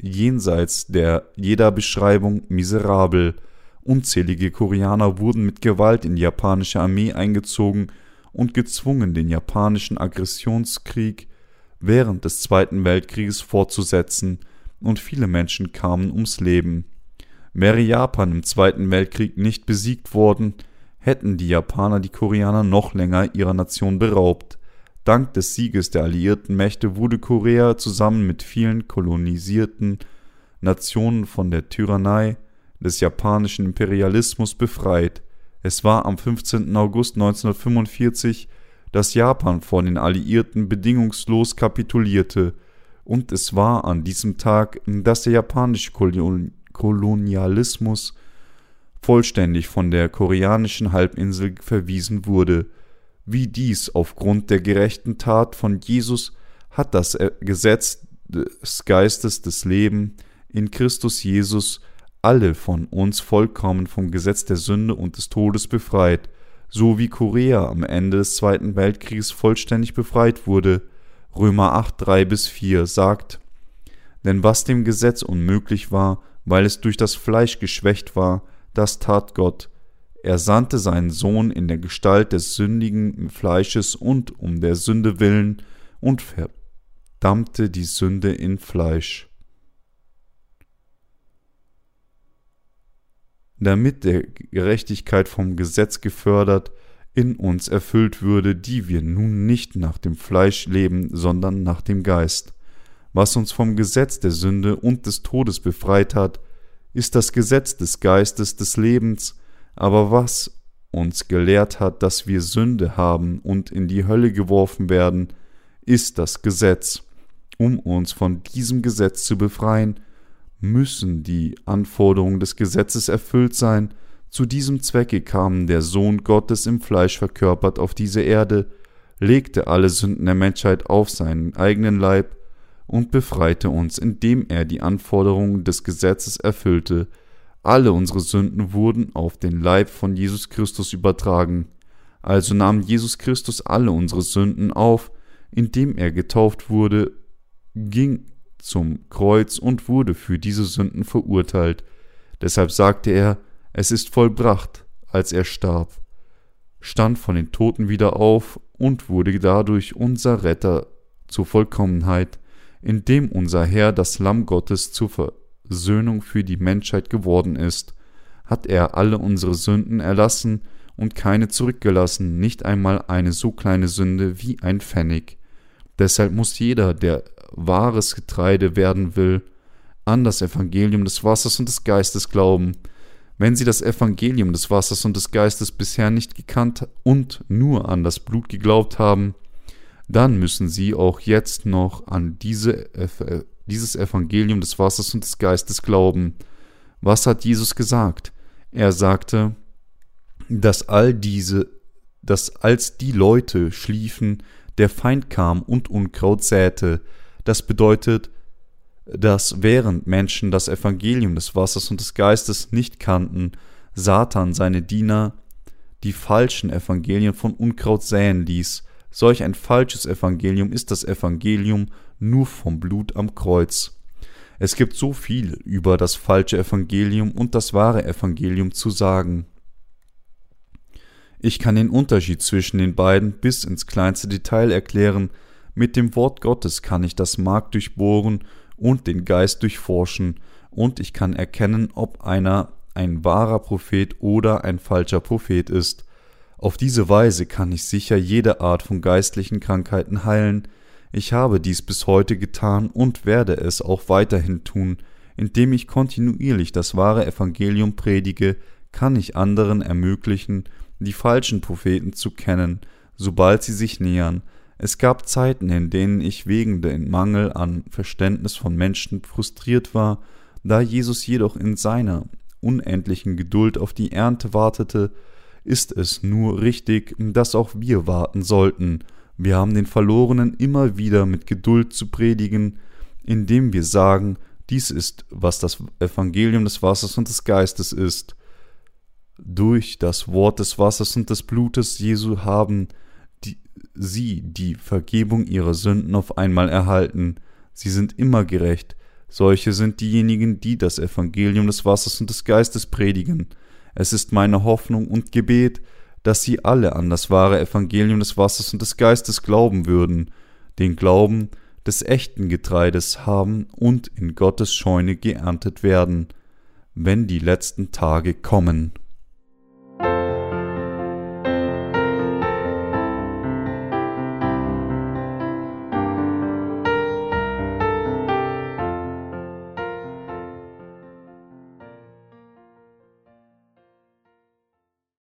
jenseits der jeder Beschreibung miserabel. Unzählige Koreaner wurden mit Gewalt in die japanische Armee eingezogen und gezwungen, den japanischen Aggressionskrieg während des Zweiten Weltkrieges fortzusetzen, und viele Menschen kamen ums Leben. Wäre Japan im Zweiten Weltkrieg nicht besiegt worden, hätten die Japaner die Koreaner noch länger ihrer Nation beraubt. Dank des Sieges der alliierten Mächte wurde Korea zusammen mit vielen kolonisierten Nationen von der Tyrannei des japanischen Imperialismus befreit. Es war am 15. August 1945, dass Japan vor den Alliierten bedingungslos kapitulierte, und es war an diesem Tag, dass der japanische Kolonialismus vollständig von der koreanischen Halbinsel verwiesen wurde. Wie dies aufgrund der gerechten Tat von Jesus hat das Gesetz des Geistes des Lebens in Christus Jesus alle von uns vollkommen vom Gesetz der Sünde und des Todes befreit, so wie Korea am Ende des Zweiten Weltkriegs vollständig befreit wurde. Römer 8, 3 bis 4 sagt, denn was dem Gesetz unmöglich war, weil es durch das Fleisch geschwächt war, das tat Gott. Er sandte seinen Sohn in der Gestalt des sündigen Fleisches und um der Sünde willen und verdammte die Sünde in Fleisch. Damit der Gerechtigkeit vom Gesetz gefördert in uns erfüllt würde, die wir nun nicht nach dem Fleisch leben, sondern nach dem Geist. Was uns vom Gesetz der Sünde und des Todes befreit hat, ist das Gesetz des Geistes des Lebens, aber was uns gelehrt hat, dass wir Sünde haben und in die Hölle geworfen werden, ist das Gesetz. Um uns von diesem Gesetz zu befreien, müssen die Anforderungen des Gesetzes erfüllt sein. Zu diesem Zwecke kam der Sohn Gottes im Fleisch verkörpert auf diese Erde, legte alle Sünden der Menschheit auf seinen eigenen Leib und befreite uns, indem er die Anforderungen des Gesetzes erfüllte. Alle unsere Sünden wurden auf den Leib von Jesus Christus übertragen. Also nahm Jesus Christus alle unsere Sünden auf, indem er getauft wurde, ging zum Kreuz und wurde für diese Sünden verurteilt. Deshalb sagte er, es ist vollbracht, als er starb, stand von den Toten wieder auf und wurde dadurch unser Retter zur Vollkommenheit, indem unser Herr das Lamm Gottes zur Versöhnung für die Menschheit geworden ist, hat er alle unsere Sünden erlassen und keine zurückgelassen, nicht einmal eine so kleine Sünde wie ein Pfennig. Deshalb muss jeder, der wahres Getreide werden will, an das Evangelium des Wassers und des Geistes glauben. Wenn sie das Evangelium des Wassers und des Geistes bisher nicht gekannt und nur an das Blut geglaubt haben, dann müssen sie auch jetzt noch an diese, dieses Evangelium des Wassers und des Geistes glauben. Was hat Jesus gesagt? Er sagte, dass all diese, dass als die Leute schliefen, der Feind kam und Unkraut säte, das bedeutet, dass während Menschen das Evangelium des Wassers und des Geistes nicht kannten, Satan seine Diener die falschen Evangelien von Unkraut säen ließ. Solch ein falsches Evangelium ist das Evangelium nur vom Blut am Kreuz. Es gibt so viel über das falsche Evangelium und das wahre Evangelium zu sagen. Ich kann den Unterschied zwischen den beiden bis ins kleinste Detail erklären, mit dem Wort Gottes kann ich das Mark durchbohren und den Geist durchforschen, und ich kann erkennen, ob einer ein wahrer Prophet oder ein falscher Prophet ist. Auf diese Weise kann ich sicher jede Art von geistlichen Krankheiten heilen. Ich habe dies bis heute getan und werde es auch weiterhin tun. Indem ich kontinuierlich das wahre Evangelium predige, kann ich anderen ermöglichen, die falschen Propheten zu kennen, sobald sie sich nähern. Es gab Zeiten, in denen ich wegen dem Mangel an Verständnis von Menschen frustriert war, da Jesus jedoch in seiner unendlichen Geduld auf die Ernte wartete, ist es nur richtig, dass auch wir warten sollten. Wir haben den Verlorenen immer wieder mit Geduld zu predigen, indem wir sagen, Dies ist, was das Evangelium des Wassers und des Geistes ist. Durch das Wort des Wassers und des Blutes Jesu haben die, sie die Vergebung ihrer Sünden auf einmal erhalten. Sie sind immer gerecht. Solche sind diejenigen, die das Evangelium des Wassers und des Geistes predigen. Es ist meine Hoffnung und Gebet, dass sie alle an das wahre Evangelium des Wassers und des Geistes glauben würden, den Glauben des echten Getreides haben und in Gottes Scheune geerntet werden, wenn die letzten Tage kommen.